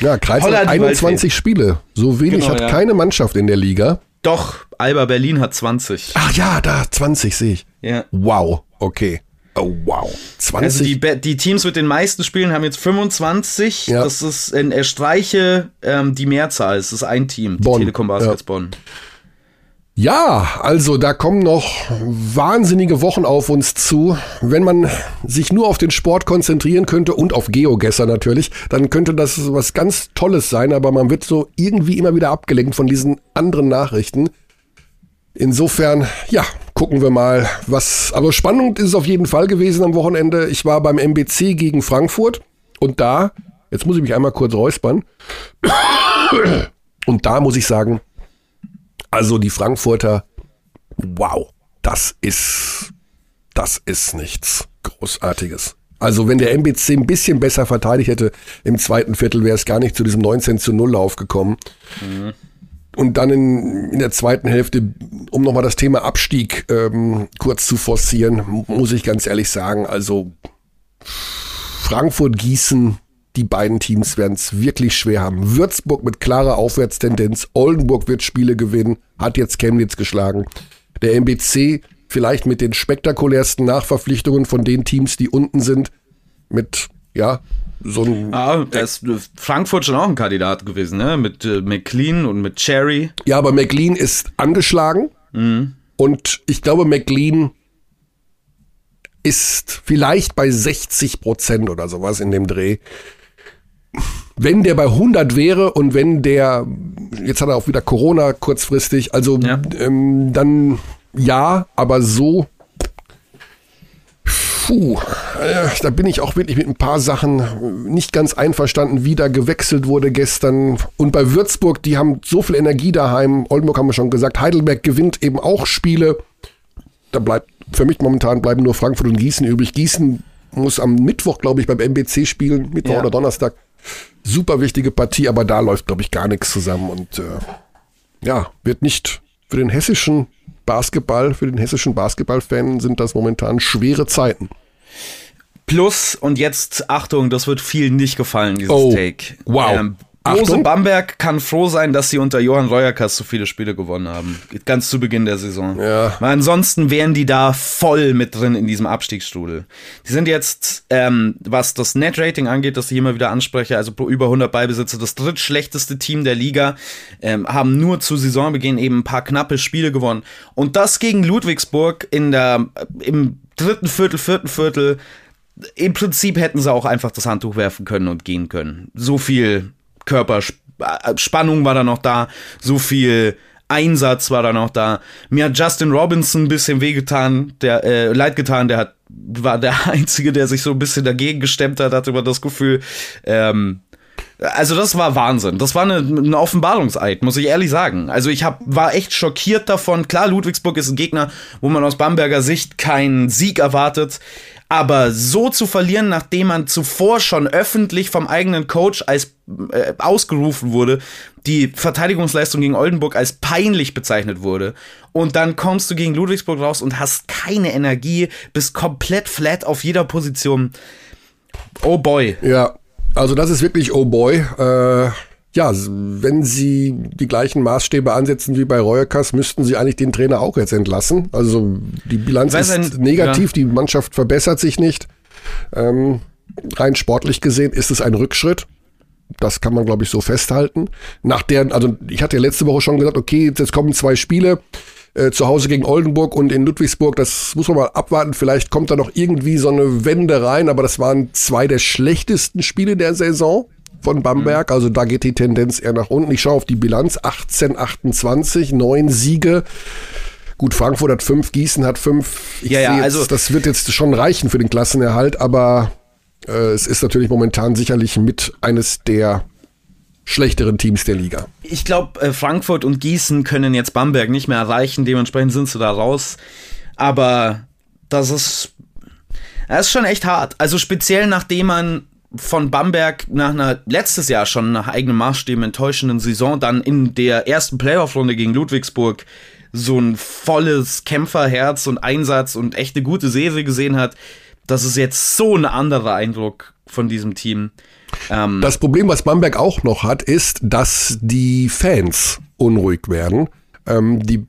ja, Kreis hat Holland, 21 Spiele. So wenig Genau, hat ja. keine Mannschaft in der Liga. doch, Alba Berlin hat 20. Ach ja, da 20 sehe ich. Ja. Wow, okay. Oh wow. 20 Also die, die Teams mit den meisten Spielen haben jetzt 25. Ja. Das ist in er streiche ähm, die Mehrzahl. Es ist ein Team, die Bonn, Telekom Baskets ja. Bonn. Ja, also da kommen noch wahnsinnige Wochen auf uns zu. Wenn man sich nur auf den Sport konzentrieren könnte und auf Geogesser natürlich, dann könnte das was ganz Tolles sein, aber man wird so irgendwie immer wieder abgelenkt von diesen anderen Nachrichten. Insofern, ja, gucken wir mal, was. Aber spannend ist es auf jeden Fall gewesen am Wochenende. Ich war beim MBC gegen Frankfurt und da, jetzt muss ich mich einmal kurz räuspern. Und da muss ich sagen, also die Frankfurter, wow, das ist, das ist nichts Großartiges. Also wenn der MBC ein bisschen besser verteidigt hätte im zweiten Viertel, wäre es gar nicht zu diesem 19 zu 0 Lauf gekommen. Und dann in, in der zweiten Hälfte, um nochmal das Thema Abstieg ähm, kurz zu forcieren, muss ich ganz ehrlich sagen, also Frankfurt-Gießen, die beiden Teams werden es wirklich schwer haben. Würzburg mit klarer Aufwärtstendenz, Oldenburg wird Spiele gewinnen, hat jetzt Chemnitz geschlagen. Der MBC vielleicht mit den spektakulärsten Nachverpflichtungen von den Teams, die unten sind, mit, ja, so ein, Ah, da ist Frankfurt schon auch ein Kandidat gewesen, ne? Mit äh, McLean und mit Cherry. ja, aber McLean ist angeschlagen und ich glaube, McLean ist vielleicht bei 60 Prozent oder sowas in dem Dreh. Wenn der bei 100 wäre und wenn der, jetzt hat er auch wieder Corona kurzfristig, also Ja. ähm, dann ja, aber so, puh, äh, da bin ich auch wirklich mit ein paar Sachen nicht ganz einverstanden, wie da gewechselt wurde gestern. Und bei Würzburg, die haben so viel Energie daheim. Oldenburg haben wir schon gesagt, Heidelberg gewinnt eben auch Spiele. Da bleibt für mich momentan bleiben nur Frankfurt und Gießen übrig. Gießen muss am Mittwoch, glaube ich, beim MBC spielen, Mittwoch Ja. oder Donnerstag. Super wichtige Partie, aber da läuft, glaube ich, gar nichts zusammen. Und äh, ja, wird nicht für den hessischen Basketball, für den hessischen Basketballfan sind das momentan schwere Zeiten. Plus, und jetzt, Achtung, das wird vielen nicht gefallen, dieses Oh, Take. wow. Ähm, Achtung. Bamberg kann froh sein, dass sie unter Johann Reuerkas so viele Spiele gewonnen haben. Ganz zu Beginn der Saison. Ja. Weil ansonsten wären die da voll mit drin in diesem Abstiegsstrudel. Die sind jetzt, ähm, was das Net-Rating angeht, das ich immer wieder anspreche, also pro über 100 Ballbesitzer, das drittschlechteste Team der Liga, ähm, haben nur zu Saisonbeginn eben ein paar knappe Spiele gewonnen. Und das gegen Ludwigsburg in der, im dritten Viertel, vierten Viertel, im Prinzip hätten sie auch einfach das Handtuch werfen können und gehen können. So viel Körperspannung war da noch da, so viel Einsatz war da noch da. Mir hat Justin Robinson ein bisschen wehgetan, der äh, leid getan, der hat war der <laughs> einzige, der sich so ein bisschen dagegen gestemmt hat, hatte immer das Gefühl. Ähm, also das war Wahnsinn. Das war eine, ein Offenbarungseid, muss ich ehrlich sagen. Also ich hab, war echt schockiert davon. Klar, Ludwigsburg ist ein Gegner, wo man aus Bamberger Sicht keinen Sieg erwartet. Aber so zu verlieren, nachdem man zuvor schon öffentlich vom eigenen Coach als äh, ausgerufen wurde, die Verteidigungsleistung gegen Oldenburg als peinlich bezeichnet wurde, und dann kommst du gegen Ludwigsburg raus und hast keine Energie, bist komplett flat auf jeder Position. Oh boy. Ja, also das ist wirklich oh boy. Äh, ja, wenn sie die gleichen Maßstäbe ansetzen wie bei Reuerkas, müssten sie eigentlich den Trainer auch jetzt entlassen. Also die Bilanz ist ein, negativ, ja. die Mannschaft verbessert sich nicht. Ähm, rein sportlich gesehen ist es ein Rückschritt. Das kann man, glaube ich, so festhalten. Nach der, also ich hatte ja letzte Woche schon gesagt, okay, jetzt kommen zwei Spiele äh, zu Hause gegen Oldenburg und in Ludwigsburg. Das muss man mal abwarten. Vielleicht kommt da noch irgendwie so eine Wende rein, aber das waren zwei der schlechtesten Spiele der Saison von Bamberg. Also da geht die Tendenz eher nach unten. Ich schaue auf die Bilanz. 18, 28, neun Siege. Gut, Frankfurt hat fünf, Gießen hat fünf. Ich ja, ja, jetzt, also das wird jetzt schon reichen für den Klassenerhalt, aber äh, es ist natürlich momentan sicherlich mit eines der schlechteren Teams der Liga. Ich glaube, äh, Frankfurt und Gießen können jetzt Bamberg nicht mehr erreichen, dementsprechend sind sie da raus. Aber das ist, das ist schon echt hart. Also speziell nachdem man von Bamberg nach einer letztes Jahr schon nach eigenem Maßstäben enttäuschenden Saison dann in der ersten Playoff-Runde gegen Ludwigsburg so ein volles Kämpferherz und Einsatz und echte gute Serie gesehen hat, das ist jetzt so ein anderer Eindruck von diesem Team. Ähm das Problem, was Bamberg auch noch hat, ist, dass die Fans unruhig werden. Ähm, die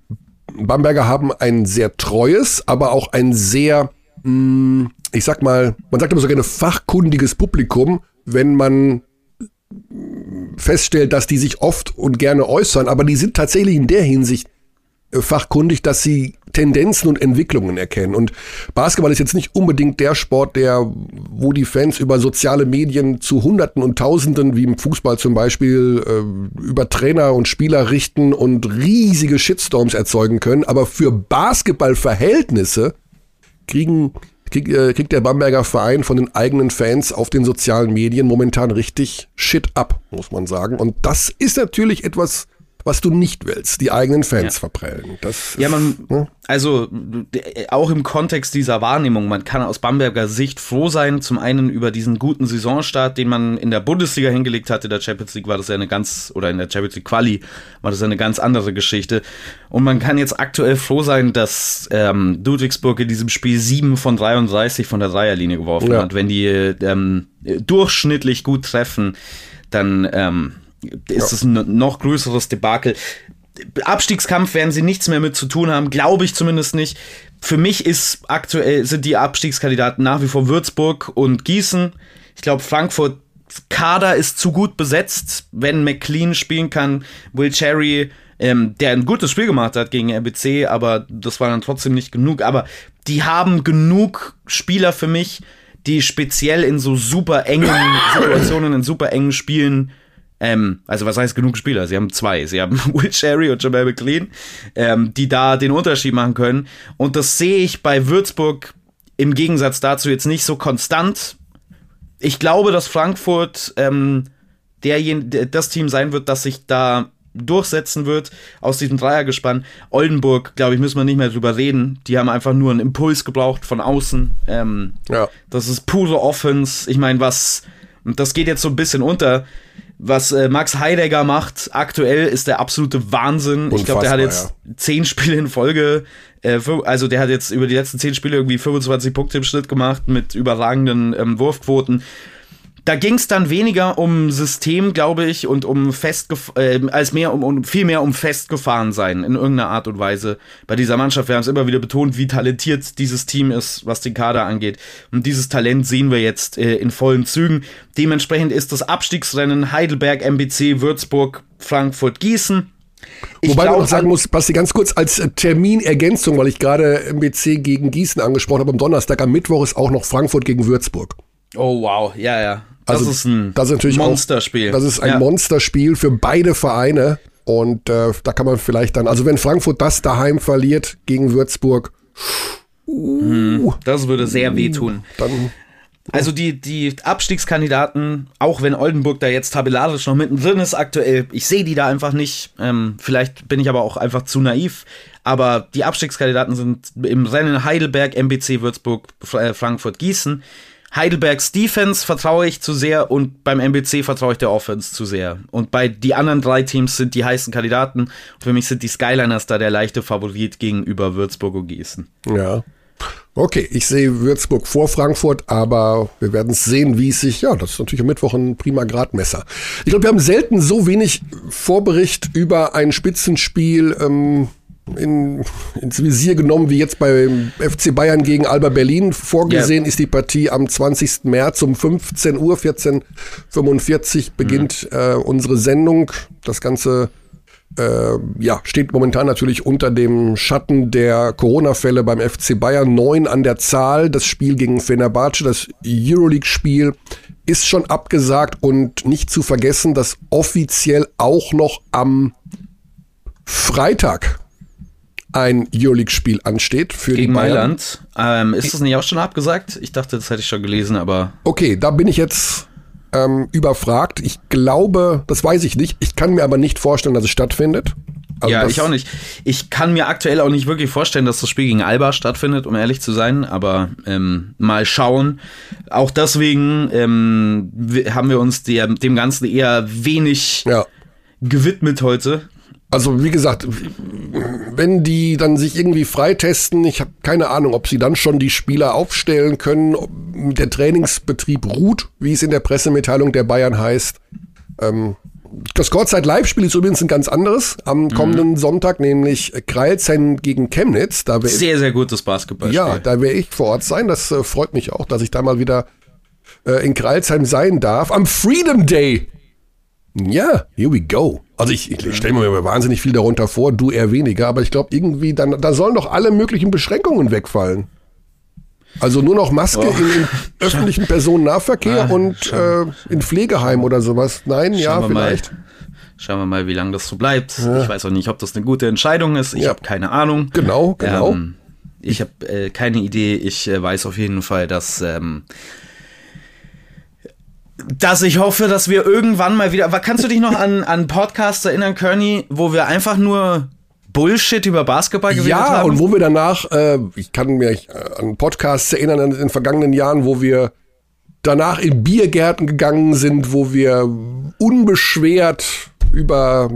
Bamberger haben ein sehr treues, aber auch ein sehr mm, ich sag mal, man sagt immer so gerne fachkundiges Publikum, wenn man feststellt, dass die sich oft und gerne äußern, aber die sind tatsächlich in der Hinsicht äh, fachkundig, dass sie Tendenzen und Entwicklungen erkennen. Und Basketball ist jetzt nicht unbedingt der Sport, der, wo die Fans über soziale Medien zu Hunderten und Tausenden, wie im Fußball zum Beispiel, äh, über Trainer und Spieler richten und riesige Shitstorms erzeugen können. Aber für Basketballverhältnisse kriegen krieg, äh, kriegt der Bamberger Verein von den eigenen Fans auf den sozialen Medien momentan richtig Shit ab, muss man sagen. Und das ist natürlich etwas, was du nicht willst, die eigenen Fans ja. verprellen. Das ja, man, ne? also auch im Kontext dieser Wahrnehmung, man kann aus Bamberger Sicht froh sein, zum einen über diesen guten Saisonstart, den man in der Bundesliga hingelegt hat, in der Champions League war das ja eine ganz, oder in der Champions League Quali war das eine ganz andere Geschichte. Und man kann jetzt aktuell froh sein, dass ähm, Ludwigsburg in diesem Spiel 7 von 33 von der Dreierlinie geworfen ja. hat. Wenn die ähm, durchschnittlich gut treffen, dann ähm, ist es ja. ein noch größeres Debakel. Abstiegskampf werden sie nichts mehr mit zu tun haben, glaube ich zumindest nicht. Für mich ist aktuell sind die Abstiegskandidaten nach wie vor Würzburg und Gießen. Ich glaube, Frankfurt Kader ist zu gut besetzt, wenn McLean spielen kann. Will Cherry, ähm, der ein gutes Spiel gemacht hat gegen RBC, aber das war dann trotzdem nicht genug. Aber die haben genug Spieler für mich, die speziell in so super engen <coughs> Situationen, in super engen Spielen ähm, also was heißt genug Spieler? Sie haben zwei. Sie haben <laughs> Will Cherry und Jamal McLean, ähm, die da den Unterschied machen können. Und das sehe ich bei Würzburg im Gegensatz dazu jetzt nicht so konstant. Ich glaube, dass Frankfurt ähm, derjen das Team sein wird, das sich da durchsetzen wird aus diesem Dreiergespann. Oldenburg, glaube ich, müssen wir nicht mehr drüber reden. Die haben einfach nur einen Impuls gebraucht von außen. Ähm, ja. Das ist pure Offense. Ich meine, was, und das geht jetzt so ein bisschen unter was äh, Max Heidegger macht aktuell ist der absolute Wahnsinn. Unfassbar, ich glaube, der hat jetzt ja. zehn Spiele in Folge, äh, also der hat jetzt über die letzten zehn Spiele irgendwie 25 Punkte im Schnitt gemacht mit überragenden ähm, Wurfquoten. Da ging es dann weniger um System, glaube ich, und um festgef äh, als mehr um, um viel mehr um festgefahren sein in irgendeiner Art und Weise bei dieser Mannschaft. Wir haben es immer wieder betont, wie talentiert dieses Team ist, was den Kader angeht. Und dieses Talent sehen wir jetzt äh, in vollen Zügen. Dementsprechend ist das Abstiegsrennen Heidelberg, MBC, Würzburg, Frankfurt, Gießen Ich Wobei man glaub, noch sagen an- muss, Basti, ganz kurz als äh, Terminergänzung, weil ich gerade MBC gegen Gießen angesprochen habe, am Donnerstag, am Mittwoch ist auch noch Frankfurt gegen Würzburg. Oh wow, ja, ja. Das Also, ist ein das ist natürlich auch- Monsterspiel. Das ist ein ja. Monsterspiel für beide Vereine und äh, da kann man vielleicht dann, also wenn Frankfurt das daheim verliert gegen Würzburg, Das würde sehr wehtun. dann Also die, die Abstiegskandidaten, auch wenn Oldenburg da jetzt tabellarisch noch mittendrin ist aktuell, ich sehe die da einfach nicht. Ähm, vielleicht bin ich aber auch einfach zu naiv. Aber die Abstiegskandidaten sind im Rennen Heidelberg, MBC, Würzburg, äh, Frankfurt, Gießen. Heidelbergs Defense vertraue ich zu sehr und beim MBC vertraue ich der Offense zu sehr. Und bei die anderen drei Teams sind die heißen Kandidaten. Und für mich sind die Skyliners da der leichte Favorit gegenüber Würzburg und Gießen. Ja. Okay, ich sehe Würzburg vor Frankfurt, aber wir werden es sehen, wie es sich, ja, das ist natürlich am Mittwoch ein prima Gradmesser. Ich glaube, wir haben selten so wenig Vorbericht über ein Spitzenspiel ähm, in, ins Visier genommen, wie jetzt beim FC Bayern gegen Alba Berlin. Vorgesehen ist die Partie am 20. März um 15 Uhr, 14.45 beginnt äh, unsere Sendung. Das Ganze äh, ja, steht momentan natürlich unter dem Schatten der Corona-Fälle beim FC Bayern. Neun an der Zahl. Das Spiel gegen Fenerbahce, das Euroleague-Spiel, ist schon abgesagt und nicht zu vergessen, dass offiziell auch noch am Freitag ein Euroleague-Spiel ansteht für Gegen die Bayern. Mailand. Ähm, ist das nicht auch schon abgesagt? Ich dachte, das hätte ich schon gelesen, aber Okay, da bin ich jetzt ähm, überfragt. Ich glaube, das weiß ich nicht. Ich kann mir aber nicht vorstellen, dass es stattfindet. Also ja, ich auch nicht. Ich kann mir aktuell auch nicht wirklich vorstellen, dass das Spiel gegen Alba stattfindet, um ehrlich zu sein. Aber ähm, mal schauen. Auch deswegen ähm, haben wir uns der, dem Ganzen eher wenig Ja. gewidmet heute. Also wie gesagt, wenn die dann sich irgendwie freitesten, ich habe keine Ahnung, ob sie dann schon die Spieler aufstellen können, ob der Trainingsbetrieb ruht, wie es in der Pressemitteilung der Bayern heißt. Ähm, das Gottzeit Live-Spiel ist übrigens ein ganz anderes am kommenden Sonntag, nämlich Kreilsheim gegen Chemnitz. Da Sehr, sehr gutes Basketballspiel. ja, da werde ich vor Ort sein. Das äh, freut mich auch, dass ich da mal wieder äh, in Kreilsheim sein darf. Am Freedom Day. Ja, here we go. Also ich, ich stelle mir wahnsinnig viel darunter vor, du eher weniger, aber ich glaube irgendwie, dann, da sollen doch alle möglichen Beschränkungen wegfallen. Also nur noch Maske in, in öffentlichen Personennahverkehr Ah, und äh, in Pflegeheim oder sowas. Nein, ja, Schauen mal. vielleicht. Schauen wir mal, wie lange das so bleibt. Ich weiß auch nicht, ob das eine gute Entscheidung ist. Ich Ja. habe keine Ahnung. Genau, genau. Ähm, ich habe äh, keine Idee. Ich äh, weiß auf jeden Fall, dass ähm, dass ich hoffe, dass wir irgendwann mal wieder. Aber kannst du dich noch an an Podcasts erinnern, Kearney, wo wir einfach nur Bullshit über Basketball geredet Ja, haben? und wo wir danach, äh, ich kann mich an Podcasts erinnern in den vergangenen Jahren, wo wir danach in Biergärten gegangen sind, wo wir unbeschwert über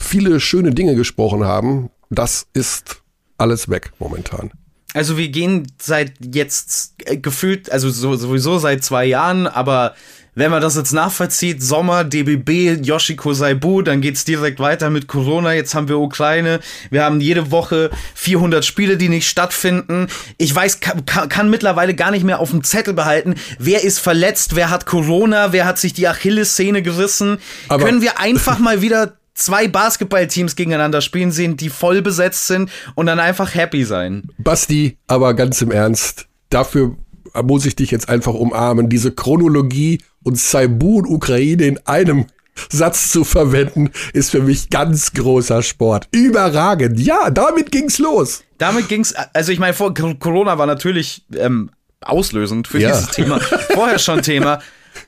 viele schöne Dinge gesprochen haben. Das ist alles weg momentan. Also wir gehen seit jetzt äh, gefühlt, also so, sowieso seit zwei Jahren, aber wenn man das jetzt nachvollzieht, Sommer, DBB, Yoshiko Saibu, dann geht's direkt weiter mit Corona, jetzt haben wir Ukraine, wir haben jede Woche 400 Spiele, die nicht stattfinden. Ich weiß, kann, kann, kann mittlerweile gar nicht mehr auf dem Zettel behalten, wer ist verletzt, wer hat Corona, wer hat sich die Achillessehne gerissen. Aber- Können wir <laughs> einfach mal wieder zwei Basketballteams gegeneinander spielen sehen, die voll besetzt sind und dann einfach happy sein? Basti, aber ganz im Ernst, dafür muss ich dich jetzt einfach umarmen. Diese Chronologie und Saibu und Ukraine in einem Satz zu verwenden, ist für mich ganz großer Sport. Überragend. Ja, damit ging's los. Damit ging's, also ich meine, vor Corona war natürlich ähm, auslösend für Ja. dieses Thema, vorher schon Thema,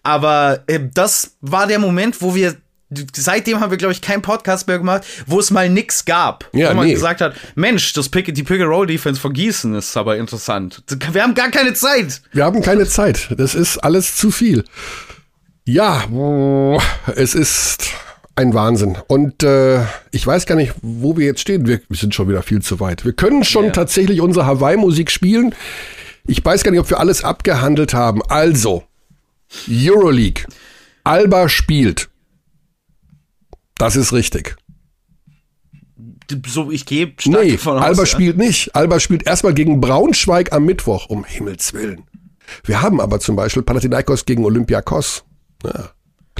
aber äh, das war der Moment, wo wir Seitdem haben wir, glaube ich, keinen Podcast mehr gemacht, wo es mal nix gab. Ja, wo man nee. gesagt hat, Mensch, das Pick, die Pick-and-Roll-Defense von Gießen ist aber interessant. Wir haben gar keine Zeit. Wir haben keine Zeit. Das ist alles zu viel. Ja, es ist ein Wahnsinn. Und äh, ich weiß gar nicht, wo wir jetzt stehen. Wir, wir sind schon wieder viel zu weit. Wir können schon Ja. tatsächlich unsere Hawaii-Musik spielen. Ich weiß gar nicht, ob wir alles abgehandelt haben. Also, Euroleague. Alba spielt. Das ist richtig. So, ich gehe stark Nee, davon aus. Alba ja. spielt nicht. Alba spielt erstmal gegen Braunschweig am Mittwoch, um Himmels Willen. Wir haben aber zum Beispiel Panathinaikos gegen Olympiakos. Ja.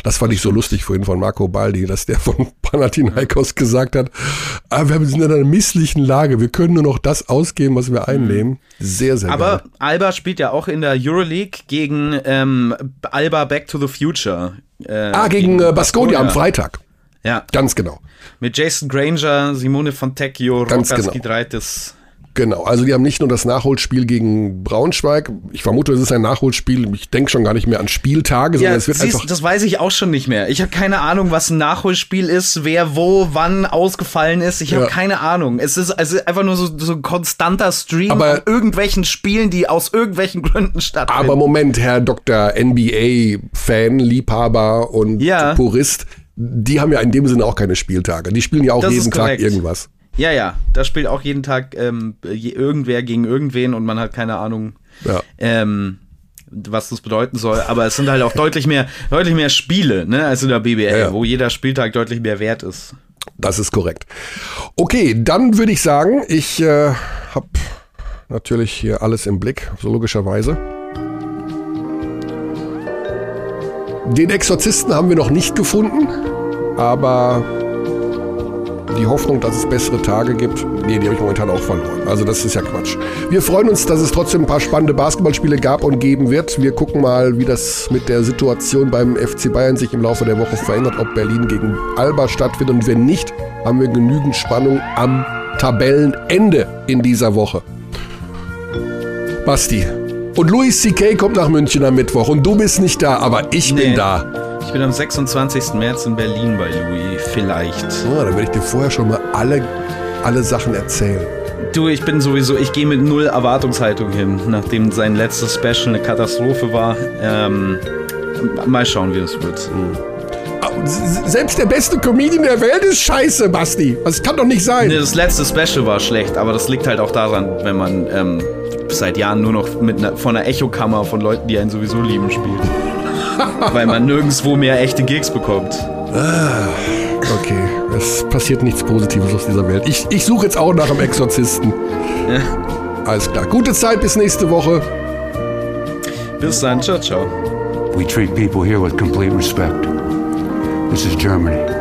Das fand ich so lustig vorhin von Marco Baldi, dass der von <laughs> Panathinaikos gesagt hat, ah, wir sind in einer misslichen Lage, wir können nur noch das ausgeben, was wir einnehmen. Sehr, sehr Aber geil. Alba spielt ja auch in der Euroleague gegen ähm, Alba Back to the Future. Äh, Ah, gegen äh, Baskonia am Freitag. Ja, Ganz genau. mit Jason Granger, Simone Fontecchio, Ganz Rokas genau. Giedraitis. Genau, also die haben nicht nur das Nachholspiel gegen Braunschweig. Ich vermute, es ist ein Nachholspiel. Ich denke schon gar nicht mehr an Spieltage, sondern Ja, es wird siehst, einfach. das weiß ich auch schon nicht mehr. Ich habe keine Ahnung, was ein Nachholspiel ist, wer wo, wann ausgefallen ist. Ich habe Ja. keine Ahnung. Es ist also einfach nur so, so ein konstanter Stream Aber- irgendwelchen Spielen, die aus irgendwelchen <laughs> Gründen stattfinden. Aber Moment, Herr Dr. NBA-Fan, Liebhaber und Ja. Purist, die haben ja in dem Sinne auch keine Spieltage. Die spielen ja auch Das jeden Tag irgendwas. Ja, ja, da spielt auch jeden Tag ähm, irgendwer gegen irgendwen und man hat keine Ahnung, Ja. ähm, was das bedeuten soll. Aber es sind halt auch deutlich mehr, deutlich mehr Spiele, ne, als in der BBL, Ja. wo jeder Spieltag deutlich mehr wert ist. Das ist korrekt. Okay, dann würde ich sagen, ich äh, habe natürlich hier alles im Blick, so logischerweise. Den Exorzisten haben wir noch nicht gefunden, aber die Hoffnung, dass es bessere Tage gibt, nee, die habe ich momentan auch verloren. Also das ist ja Quatsch. Wir freuen uns, dass es trotzdem ein paar spannende Basketballspiele gab und geben wird. Wir gucken mal, wie das mit der Situation beim FC Bayern sich im Laufe der Woche verändert, ob Berlin gegen Alba stattfindet. Und wenn nicht, haben wir genügend Spannung am Tabellenende in dieser Woche. Basti. Und Louis C.K. kommt nach München am Mittwoch und du bist nicht da, aber ich bin Nee. da. Ich bin am 26. März in Berlin bei Louis, vielleicht. Ah, dann werde ich dir vorher schon mal alle, alle Sachen erzählen. Du, ich bin sowieso, ich gehe mit null Erwartungshaltung hin, nachdem sein letztes Special eine Katastrophe war. Ähm, mal schauen, wie es wird. S- Selbst der beste Comedian der Welt ist scheiße, Basti. Das kann doch nicht sein. Nee, das letzte Special war schlecht, aber das liegt halt auch daran, wenn man ähm, seit Jahren nur noch mit einer, von einer Echokammer von Leuten, die einen sowieso lieben, spielt. <laughs> Weil man nirgendwo mehr echte Gigs bekommt. Okay, es passiert nichts Positives aus dieser Welt. Ich, ich suche jetzt auch nach einem Exorzisten. Alles klar. Gute Zeit, bis nächste Woche. Bis dann, ciao, ciao. We treat people here with complete respect. This is Germany.